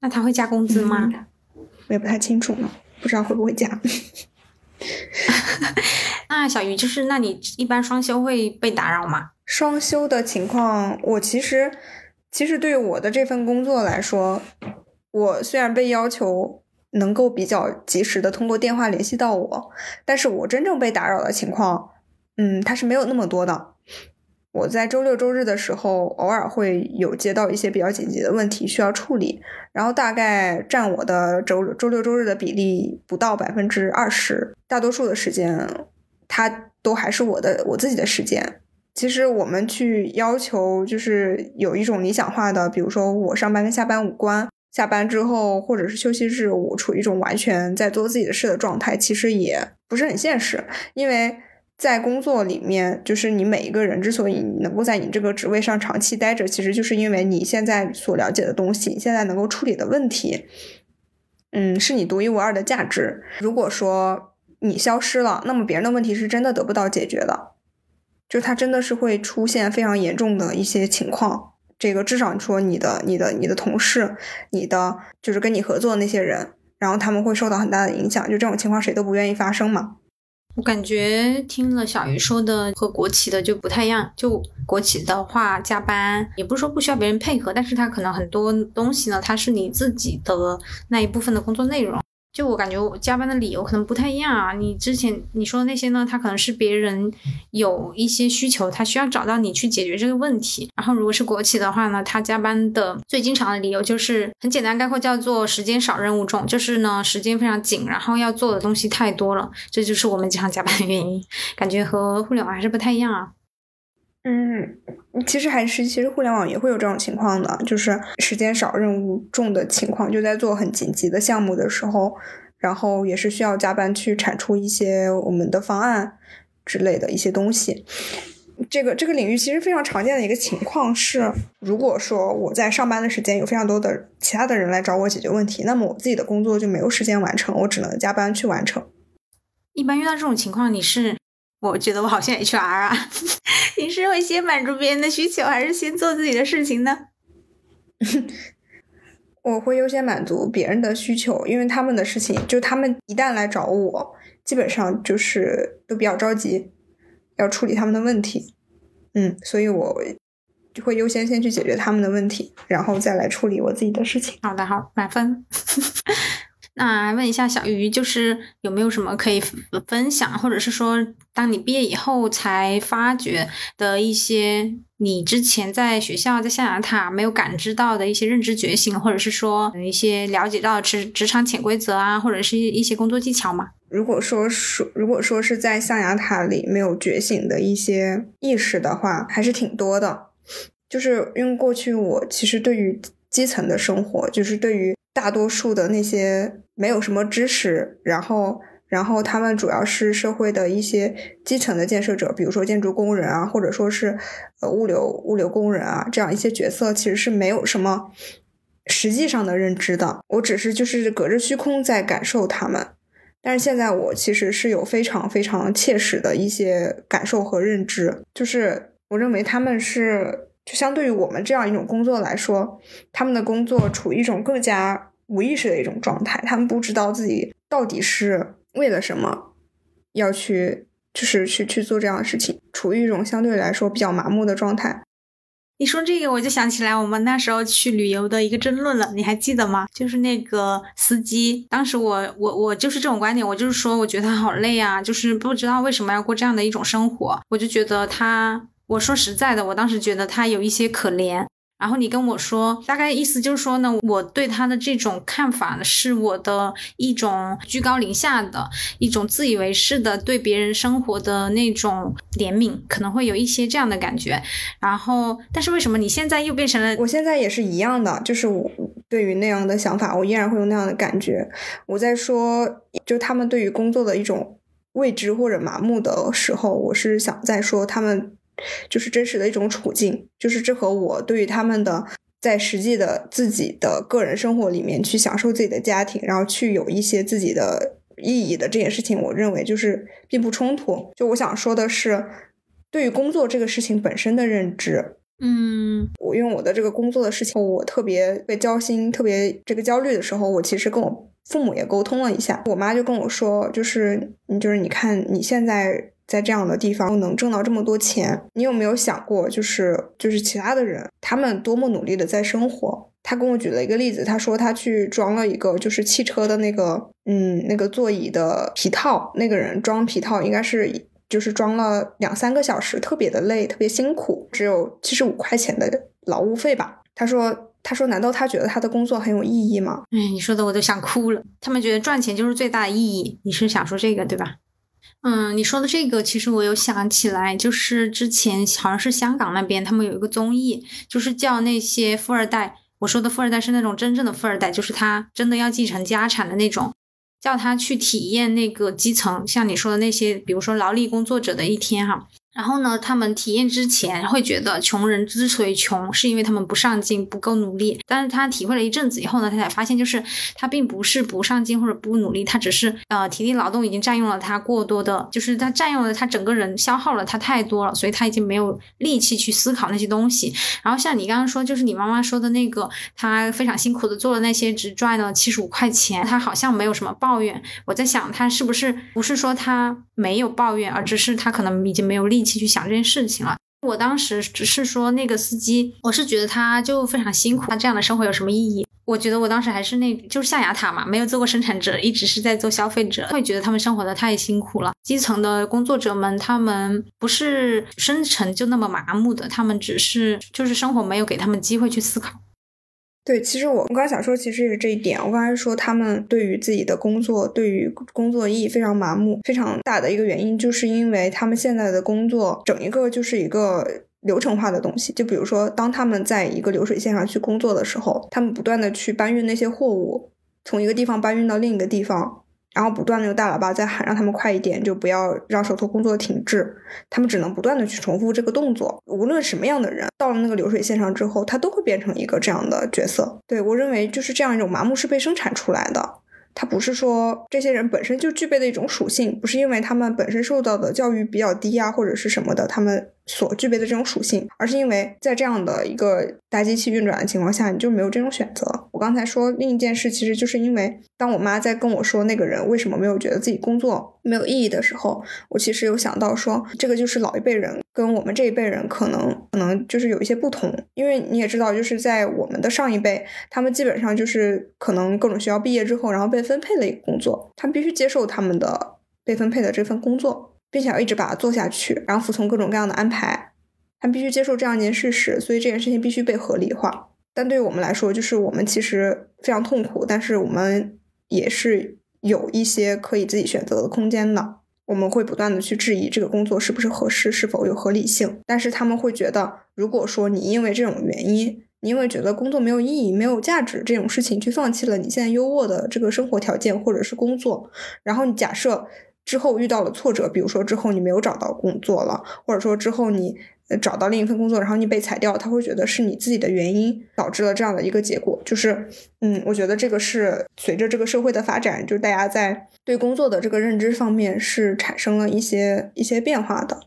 那他会加工资吗？我也不太清楚呢，不知道会不会加。那小鱼就是，那你一般双休会被打扰吗？双休的情况，我其实。其实对于我的这份工作来说，我虽然被要求能够比较及时的通过电话联系到我，但是我真正被打扰的情况，嗯，它是没有那么多的。我在周六周日的时候，偶尔会有接到一些比较紧急的问题需要处理，然后大概占我的周周六周日的比例不到百分之二十，大多数的时间，它都还是我的我自己的时间。其实我们去要求，就是有一种理想化的，比如说我上班跟下班无关，下班之后或者是休息日，我处于一种完全在做自己的事的状态，其实也不是很现实。因为在工作里面，就是你每一个人之所以能够在你这个职位上长期待着，其实就是因为你现在所了解的东西，你现在能够处理的问题，嗯，是你独一无二的价值。如果说你消失了，那么别人的问题是真的得不到解决的。就他真的是会出现非常严重的一些情况，这个至少说你的、你的、你的同事、你的就是跟你合作的那些人，然后他们会受到很大的影响。就这种情况谁都不愿意发生嘛。我感觉听了小鱼说的和国企的就不太一样。就国企的话，加班也不是说不需要别人配合，但是它可能很多东西呢，它是你自己的那一部分的工作内容。就我感觉，我加班的理由可能不太一样啊。你之前你说的那些呢，他可能是别人有一些需求，他需要找到你去解决这个问题。然后如果是国企的话呢，他加班的最经常的理由就是很简单概括叫做时间少任务重，就是呢时间非常紧，然后要做的东西太多了，这就是我们经常加班的原因。感觉和互联网还是不太一样啊。嗯，其实还是其实互联网也会有这种情况的，就是时间少、任务重的情况，就在做很紧急的项目的时候，然后也是需要加班去产出一些我们的方案之类的一些东西。这个这个领域其实非常常见的一个情况是，如果说我在上班的时间有非常多的其他的人来找我解决问题，那么我自己的工作就没有时间完成，我只能加班去完成。一般遇到这种情况，你是？我觉得我好像 HR 啊，你是会先满足别人的需求，还是先做自己的事情呢？我会优先满足别人的需求，因为他们的事情，就他们一旦来找我，基本上就是都比较着急，要处理他们的问题。嗯，所以我就会优先先去解决他们的问题，然后再来处理我自己的事情。好的，好，满分。那问一下小鱼，就是有没有什么可以分享，或者是说，当你毕业以后才发觉的一些你之前在学校在象牙塔没有感知到的一些认知觉醒，或者是说一些了解到职职场潜规则啊，或者是一些工作技巧吗？如果说说如果说是在象牙塔里没有觉醒的一些意识的话，还是挺多的。就是因为过去我其实对于基层的生活，就是对于大多数的那些。没有什么知识，然后，然后他们主要是社会的一些基层的建设者，比如说建筑工人啊，或者说是呃物流物流工人啊，这样一些角色其实是没有什么实际上的认知的。我只是就是隔着虚空在感受他们，但是现在我其实是有非常非常切实的一些感受和认知，就是我认为他们是就相对于我们这样一种工作来说，他们的工作处于一种更加。无意识的一种状态，他们不知道自己到底是为了什么要去，就是去去做这样的事情，处于一种相对来说比较麻木的状态。你说这个，我就想起来我们那时候去旅游的一个争论了，你还记得吗？就是那个司机，当时我我我就是这种观点，我就是说，我觉得他好累啊，就是不知道为什么要过这样的一种生活，我就觉得他，我说实在的，我当时觉得他有一些可怜。然后你跟我说，大概意思就是说呢，我对他的这种看法呢，是我的一种居高临下的一种自以为是的对别人生活的那种怜悯，可能会有一些这样的感觉。然后，但是为什么你现在又变成了？我现在也是一样的，就是我对于那样的想法，我依然会有那样的感觉。我在说，就他们对于工作的一种未知或者麻木的时候，我是想在说他们。就是真实的一种处境，就是这和我对于他们的在实际的自己的个人生活里面去享受自己的家庭，然后去有一些自己的意义的这件事情，我认为就是并不冲突。就我想说的是，对于工作这个事情本身的认知，嗯，我因为我的这个工作的事情，我特别被焦心、特别这个焦虑的时候，我其实跟我父母也沟通了一下，我妈就跟我说，就是你就是你看你现在。在这样的地方能挣到这么多钱，你有没有想过，就是就是其他的人，他们多么努力的在生活？他跟我举了一个例子，他说他去装了一个就是汽车的那个，嗯，那个座椅的皮套，那个人装皮套应该是就是装了两三个小时，特别的累，特别辛苦，只有七十五块钱的劳务费吧。他说，他说，难道他觉得他的工作很有意义吗？哎，你说的我都想哭了。他们觉得赚钱就是最大的意义，你是想说这个对吧？嗯，你说的这个其实我有想起来，就是之前好像是香港那边他们有一个综艺，就是叫那些富二代。我说的富二代是那种真正的富二代，就是他真的要继承家产的那种，叫他去体验那个基层，像你说的那些，比如说劳力工作者的一天哈。然后呢，他们体验之前会觉得穷人之所以穷，是因为他们不上进、不够努力。但是他体会了一阵子以后呢，他才发现，就是他并不是不上进或者不努力，他只是呃体力劳动已经占用了他过多的，就是他占用了他整个人，消耗了他太多了，所以他已经没有力气去思考那些东西。然后像你刚刚说，就是你妈妈说的那个，他非常辛苦的做了那些，只赚了七十五块钱，他好像没有什么抱怨。我在想，他是不是不是说他没有抱怨，而只是他可能已经没有力气去想这件事情了。我当时只是说那个司机，我是觉得他就非常辛苦，他这样的生活有什么意义？我觉得我当时还是那，就是象牙塔嘛，没有做过生产者，一直是在做消费者，会觉得他们生活的太辛苦了。基层的工作者们，他们不是生存就那么麻木的，他们只是就是生活没有给他们机会去思考。对，其实我我刚才想说，其实是这一点。我刚才说他们对于自己的工作，对于工作意义非常麻木，非常大的一个原因，就是因为他们现在的工作整一个就是一个流程化的东西。就比如说，当他们在一个流水线上去工作的时候，他们不断的去搬运那些货物，从一个地方搬运到另一个地方。然后不断的用大喇叭在喊，让他们快一点，就不要让手头工作停滞。他们只能不断的去重复这个动作。无论什么样的人，到了那个流水线上之后，他都会变成一个这样的角色。对我认为，就是这样一种麻木是被生产出来的。他不是说这些人本身就具备的一种属性，不是因为他们本身受到的教育比较低啊，或者是什么的，他们所具备的这种属性，而是因为在这样的一个大机器运转的情况下，你就没有这种选择。我刚才说另一件事，其实就是因为当我妈在跟我说那个人为什么没有觉得自己工作没有意义的时候，我其实有想到说，这个就是老一辈人跟我们这一辈人可能可能就是有一些不同，因为你也知道，就是在我们的上一辈，他们基本上就是可能各种学校毕业之后，然后被分配了一个工作，他们必须接受他们的被分配的这份工作，并且要一直把它做下去，然后服从各种各样的安排，他必须接受这样一件事实，所以这件事情必须被合理化。但对于我们来说，就是我们其实非常痛苦，但是我们也是有一些可以自己选择的空间的。我们会不断的去质疑这个工作是不是合适，是否有合理性。但是他们会觉得，如果说你因为这种原因，你因为觉得工作没有意义、没有价值这种事情，去放弃了你现在优渥的这个生活条件或者是工作，然后你假设之后遇到了挫折，比如说之后你没有找到工作了，或者说之后你。找到另一份工作，然后你被裁掉，他会觉得是你自己的原因导致了这样的一个结果。就是，嗯，我觉得这个是随着这个社会的发展，就是大家在对工作的这个认知方面是产生了一些一些变化的。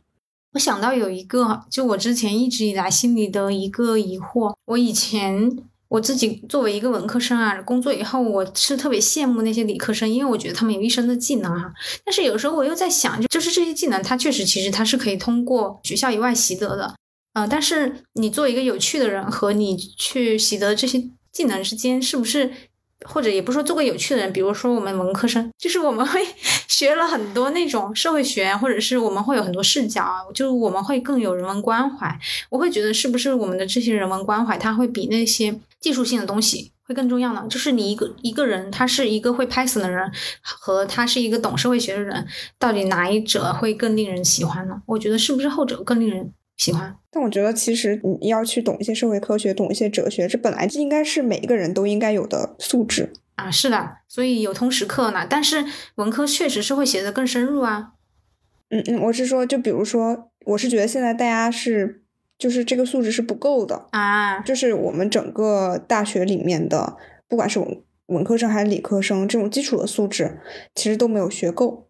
我想到有一个，就我之前一直以来心里的一个疑惑，我以前。我自己作为一个文科生啊，工作以后我是特别羡慕那些理科生，因为我觉得他们有一身的技能啊。但是有时候我又在想，就是这些技能，它确实其实它是可以通过学校以外习得的，嗯。但是你做一个有趣的人和你去习得这些技能之间，是不是？或者也不说做个有趣的人，比如说我们文科生，就是我们会 学了很多那种社会学，或者是我们会有很多视角啊，就是我们会更有人文关怀。我会觉得是不是我们的这些人文关怀，它会比那些技术性的东西会更重要呢？就是你一个一个人，他是一个会 Python 的人，和他是一个懂社会学的人，到底哪一者会更令人喜欢呢？我觉得是不是后者更令人？喜欢，但我觉得其实你要去懂一些社会科学，懂一些哲学，这本来就应该是每一个人都应该有的素质啊。是的，所以有通识课呢。但是文科确实是会写的更深入啊。嗯嗯，我是说，就比如说，我是觉得现在大家是就是这个素质是不够的啊。就是我们整个大学里面的，不管是文文科生还是理科生，这种基础的素质其实都没有学够，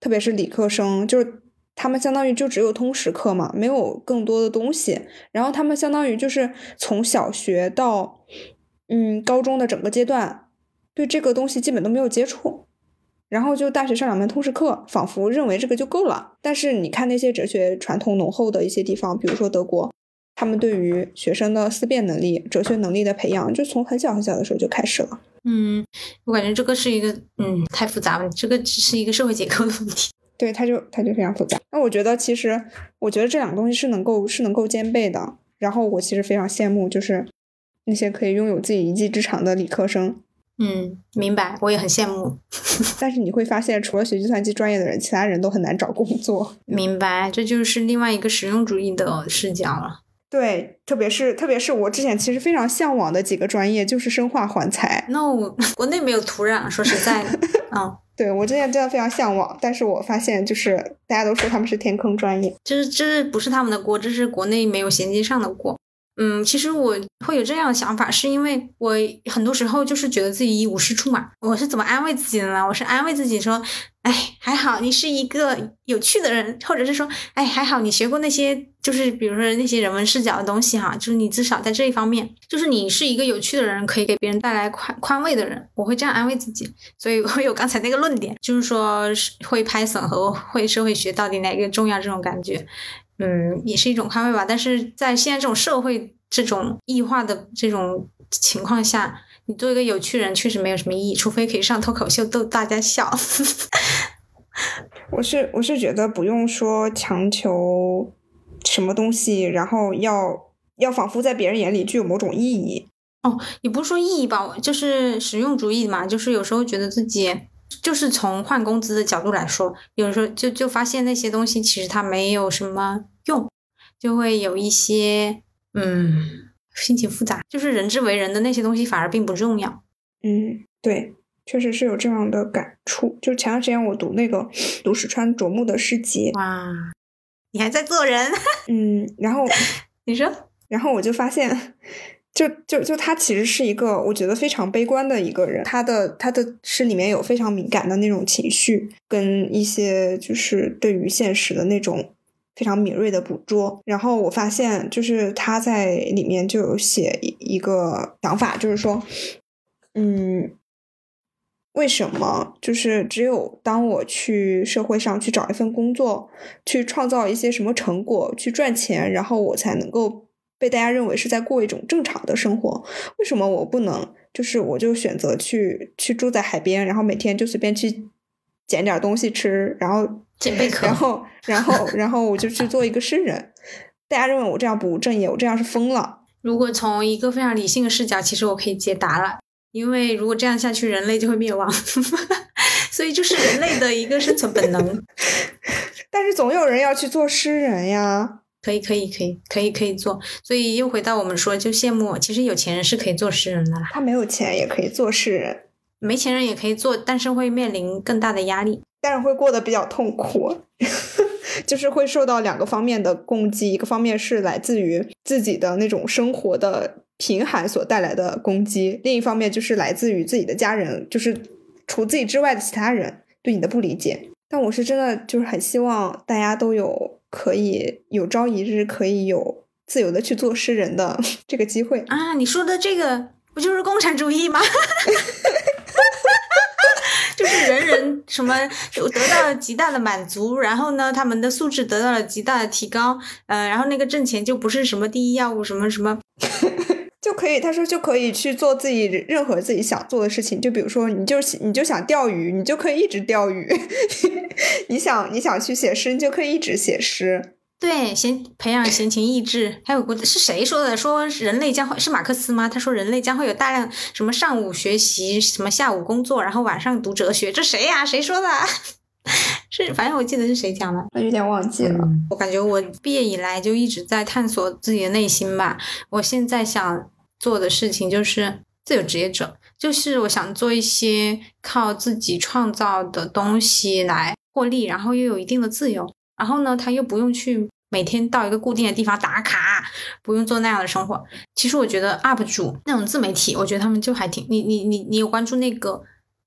特别是理科生，就是。他们相当于就只有通识课嘛，没有更多的东西。然后他们相当于就是从小学到嗯高中的整个阶段，对这个东西基本都没有接触。然后就大学上两门通识课，仿佛认为这个就够了。但是你看那些哲学传统浓厚的一些地方，比如说德国，他们对于学生的思辨能力、哲学能力的培养，就从很小很小的时候就开始了。嗯，我感觉这个是一个嗯太复杂了，这个只是一个社会结构的问题。对，它就它就非常复杂。那我觉得其实，我觉得这两个东西是能够是能够兼备的。然后我其实非常羡慕，就是那些可以拥有自己一技之长的理科生。嗯，明白，我也很羡慕。但是你会发现，除了学计算机专业的人，其他人都很难找工作。明白，这就是另外一个实用主义的视角了。对，特别是特别是我之前其实非常向往的几个专业，就是生化环材。No，国内没有土壤，说实在的。嗯，对我之前真的非常向往，但是我发现就是大家都说他们是天坑专业，这是这不是他们的锅，这是国内没有衔接上的锅。嗯，其实我会有这样的想法，是因为我很多时候就是觉得自己一无是处嘛。我是怎么安慰自己的呢？我是安慰自己说，哎，还好你是一个有趣的人，或者是说，哎，还好你学过那些，就是比如说那些人文视角的东西哈，就是你至少在这一方面，就是你是一个有趣的人，可以给别人带来宽宽慰的人。我会这样安慰自己，所以我有刚才那个论点，就是说会 Python 和会社会学到底哪个重要这种感觉。嗯，也是一种宽慰吧。但是在现在这种社会这种异化的这种情况下，你做一个有趣人确实没有什么意义，除非可以上脱口秀逗大家笑。我是我是觉得不用说强求什么东西，然后要要仿佛在别人眼里具有某种意义。哦，也不是说意义吧，就是实用主义嘛。就是有时候觉得自己。就是从换工资的角度来说，有时候就就发现那些东西其实它没有什么用，就会有一些嗯心情复杂。就是人之为人的那些东西反而并不重要。嗯，对，确实是有这样的感触。就前段时间我读那个读史川卓木的诗集，哇，你还在做人？嗯，然后你说，然后我就发现。就就就他其实是一个我觉得非常悲观的一个人，他的他的诗里面有非常敏感的那种情绪，跟一些就是对于现实的那种非常敏锐的捕捉。然后我发现，就是他在里面就有写一个想法，就是说，嗯，为什么就是只有当我去社会上去找一份工作，去创造一些什么成果，去赚钱，然后我才能够。被大家认为是在过一种正常的生活，为什么我不能？就是我就选择去去住在海边，然后每天就随便去捡点东西吃，然后捡贝壳，然后然后然后我就去做一个诗人。大家认为我这样不务正业，我这样是疯了。如果从一个非常理性的视角，其实我可以解答了，因为如果这样下去，人类就会灭亡，所以就是人类的一个生存本能。但是总有人要去做诗人呀。可以可以可以可以可以做，所以又回到我们说，就羡慕，其实有钱人是可以做诗人的啦。他没有钱也可以做诗人，没钱人也可以做，但是会面临更大的压力，但是会过得比较痛苦，就是会受到两个方面的攻击，一个方面是来自于自己的那种生活的贫寒所带来的攻击，另一方面就是来自于自己的家人，就是除自己之外的其他人对你的不理解。但我是真的就是很希望大家都有。可以有朝一日可以有自由的去做诗人的 这个机会啊！你说的这个不就是共产主义吗？就是人人什么就得到了极大的满足，然后呢，他们的素质得到了极大的提高，呃，然后那个挣钱就不是什么第一要务，什么什么。就可以，他说就可以去做自己任何自己想做的事情。就比如说，你就你就想钓鱼，你就可以一直钓鱼；你想你想去写诗，你就可以一直写诗。对，先培养闲情逸致。还有个是谁说的？说人类将会是马克思吗？他说人类将会有大量什么上午学习，什么下午工作，然后晚上读哲学。这谁呀？谁说的？是，反正我记得是谁讲的，我有点忘记了。我感觉我毕业以来就一直在探索自己的内心吧。我现在想。做的事情就是自由职业者，就是我想做一些靠自己创造的东西来获利，然后又有一定的自由，然后呢，他又不用去每天到一个固定的地方打卡，不用做那样的生活。其实我觉得 UP 主那种自媒体，我觉得他们就还挺……你你你你有关注那个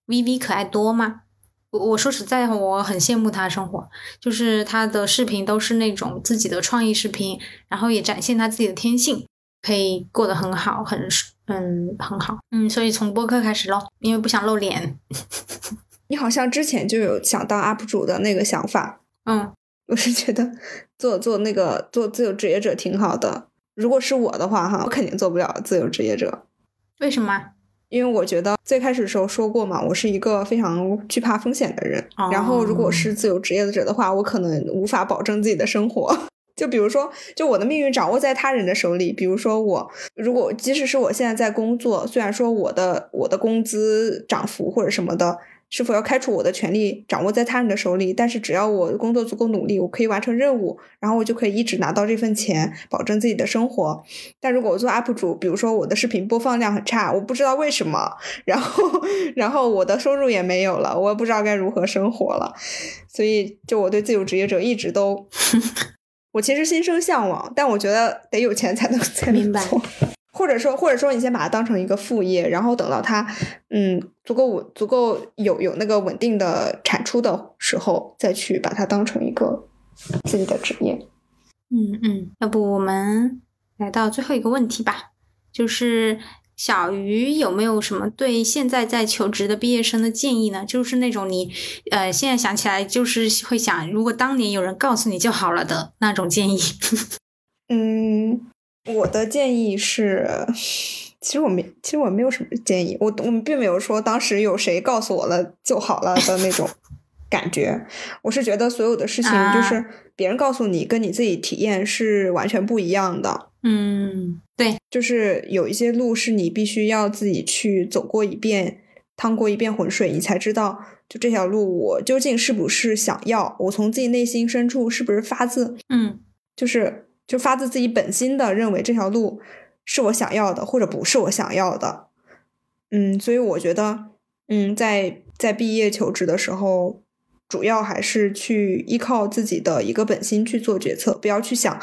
VV 可爱多吗？我我说实在话，我很羡慕他的生活，就是他的视频都是那种自己的创意视频，然后也展现他自己的天性。可以过得很好，很嗯很好，嗯，所以从播客开始喽，因为不想露脸。你好像之前就有想当 UP 主的那个想法，嗯，我是觉得做做那个做自由职业者挺好的。如果是我的话，哈，我肯定做不了自由职业者。为什么？因为我觉得最开始的时候说过嘛，我是一个非常惧怕风险的人。然后，如果是自由职业者的话，我可能无法保证自己的生活。就比如说，就我的命运掌握在他人的手里。比如说，我如果即使是我现在在工作，虽然说我的我的工资涨幅或者什么的，是否要开除我的权利掌握在他人的手里，但是只要我工作足够努力，我可以完成任务，然后我就可以一直拿到这份钱，保证自己的生活。但如果我做 UP 主，比如说我的视频播放量很差，我不知道为什么，然后然后我的收入也没有了，我也不知道该如何生活了。所以，就我对自由职业者一直都，我其实心生向往，但我觉得得有钱才能 才能做。或者说，或者说，你先把它当成一个副业，然后等到它，嗯，足够稳、足够有有那个稳定的产出的时候，再去把它当成一个自己的职业。嗯嗯，要不我们来到最后一个问题吧，就是小鱼有没有什么对现在在求职的毕业生的建议呢？就是那种你呃现在想起来就是会想，如果当年有人告诉你就好了的那种建议。嗯。我的建议是，其实我没，其实我没有什么建议，我我们并没有说当时有谁告诉我了就好了的那种 感觉。我是觉得所有的事情就是别人告诉你，跟你自己体验是完全不一样的。嗯，对，就是有一些路是你必须要自己去走过一遍，趟过一遍浑水，你才知道，就这条路我究竟是不是想要，我从自己内心深处是不是发自，嗯，就是。就发自自己本心的认为这条路是我想要的，或者不是我想要的，嗯，所以我觉得，嗯，在在毕业求职的时候，主要还是去依靠自己的一个本心去做决策，不要去想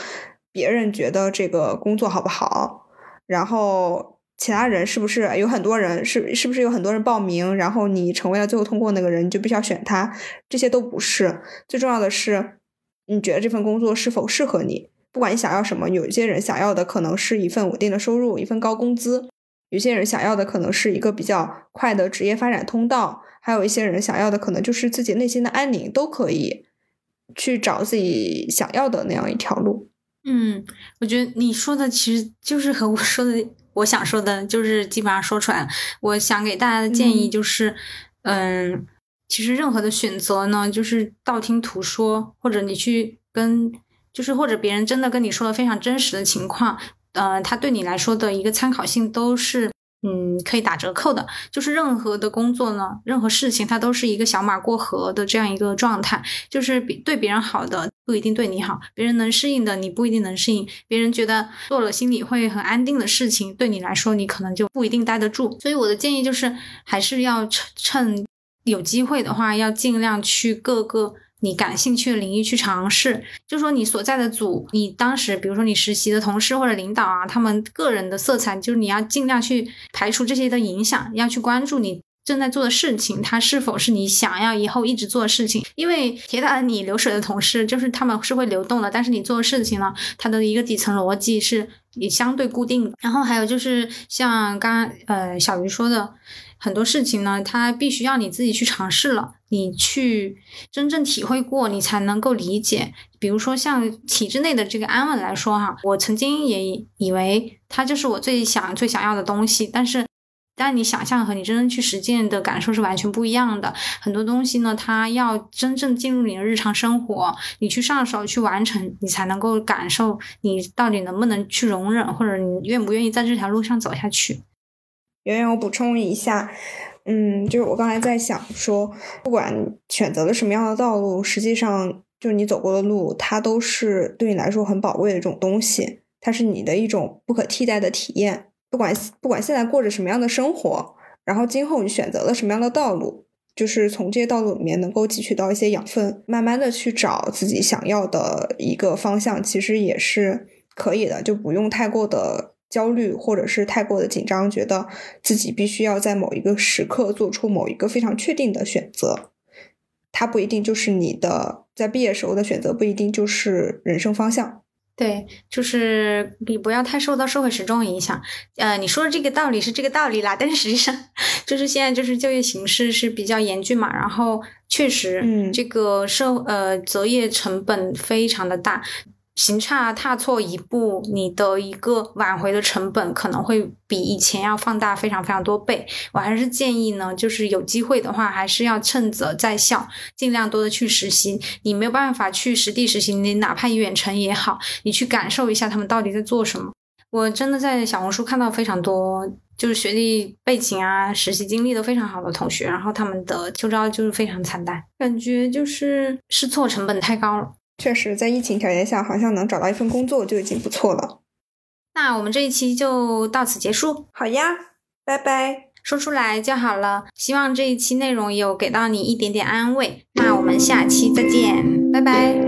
别人觉得这个工作好不好，然后其他人是不是有很多人是是不是有很多人报名，然后你成为了最后通过那个人，你就必须要选他，这些都不是，最重要的是你觉得这份工作是否适合你。不管你想要什么，有一些人想要的可能是一份稳定的收入，一份高工资；有些人想要的可能是一个比较快的职业发展通道；还有一些人想要的可能就是自己内心的安宁，都可以去找自己想要的那样一条路。嗯，我觉得你说的其实就是和我说的，我想说的就是基本上说出来了。我想给大家的建议就是，嗯，其实任何的选择呢，就是道听途说，或者你去跟。就是或者别人真的跟你说了非常真实的情况，呃，他对你来说的一个参考性都是，嗯，可以打折扣的。就是任何的工作呢，任何事情，它都是一个小马过河的这样一个状态。就是比对别人好的不一定对你好，别人能适应的你不一定能适应，别人觉得做了心里会很安定的事情，对你来说你可能就不一定待得住。所以我的建议就是，还是要趁趁有机会的话，要尽量去各个。你感兴趣的领域去尝试，就说你所在的组，你当时比如说你实习的同事或者领导啊，他们个人的色彩，就是你要尽量去排除这些的影响，要去关注你正在做的事情，它是否是你想要以后一直做的事情。因为铁打你流水的同事，就是他们是会流动的，但是你做的事情呢，它的一个底层逻辑是也相对固定的。然后还有就是像刚呃小鱼说的。很多事情呢，它必须要你自己去尝试了，你去真正体会过，你才能够理解。比如说像体制内的这个安稳来说哈，我曾经也以为它就是我最想最想要的东西，但是，但你想象和你真正去实践的感受是完全不一样的。很多东西呢，它要真正进入你的日常生活，你去上手去完成，你才能够感受你到底能不能去容忍，或者你愿不愿意在这条路上走下去。圆圆，我补充一下，嗯，就是我刚才在想说，不管选择了什么样的道路，实际上就是你走过的路，它都是对你来说很宝贵的一种东西，它是你的一种不可替代的体验。不管不管现在过着什么样的生活，然后今后你选择了什么样的道路，就是从这些道路里面能够汲取到一些养分，慢慢的去找自己想要的一个方向，其实也是可以的，就不用太过的。焦虑或者是太过的紧张，觉得自己必须要在某一个时刻做出某一个非常确定的选择，它不一定就是你的在毕业时候的选择，不一定就是人生方向。对，就是你不要太受到社会时钟影响。呃，你说的这个道理是这个道理啦，但是实际上就是现在就是就业形势是比较严峻嘛，然后确实，嗯，这个社呃择业成本非常的大。行差踏错一步，你的一个挽回的成本可能会比以前要放大非常非常多倍。我还是建议呢，就是有机会的话，还是要趁早在校，尽量多的去实习。你没有办法去实地实习，你哪怕远程也好，你去感受一下他们到底在做什么。我真的在小红书看到非常多，就是学历背景啊、实习经历都非常好的同学，然后他们的秋招就是非常惨淡，感觉就是试错成本太高了。确实，在疫情条件下，好像能找到一份工作就已经不错了。那我们这一期就到此结束。好呀，拜拜。说出来就好了。希望这一期内容有给到你一点点安慰。那我们下期再见，拜拜。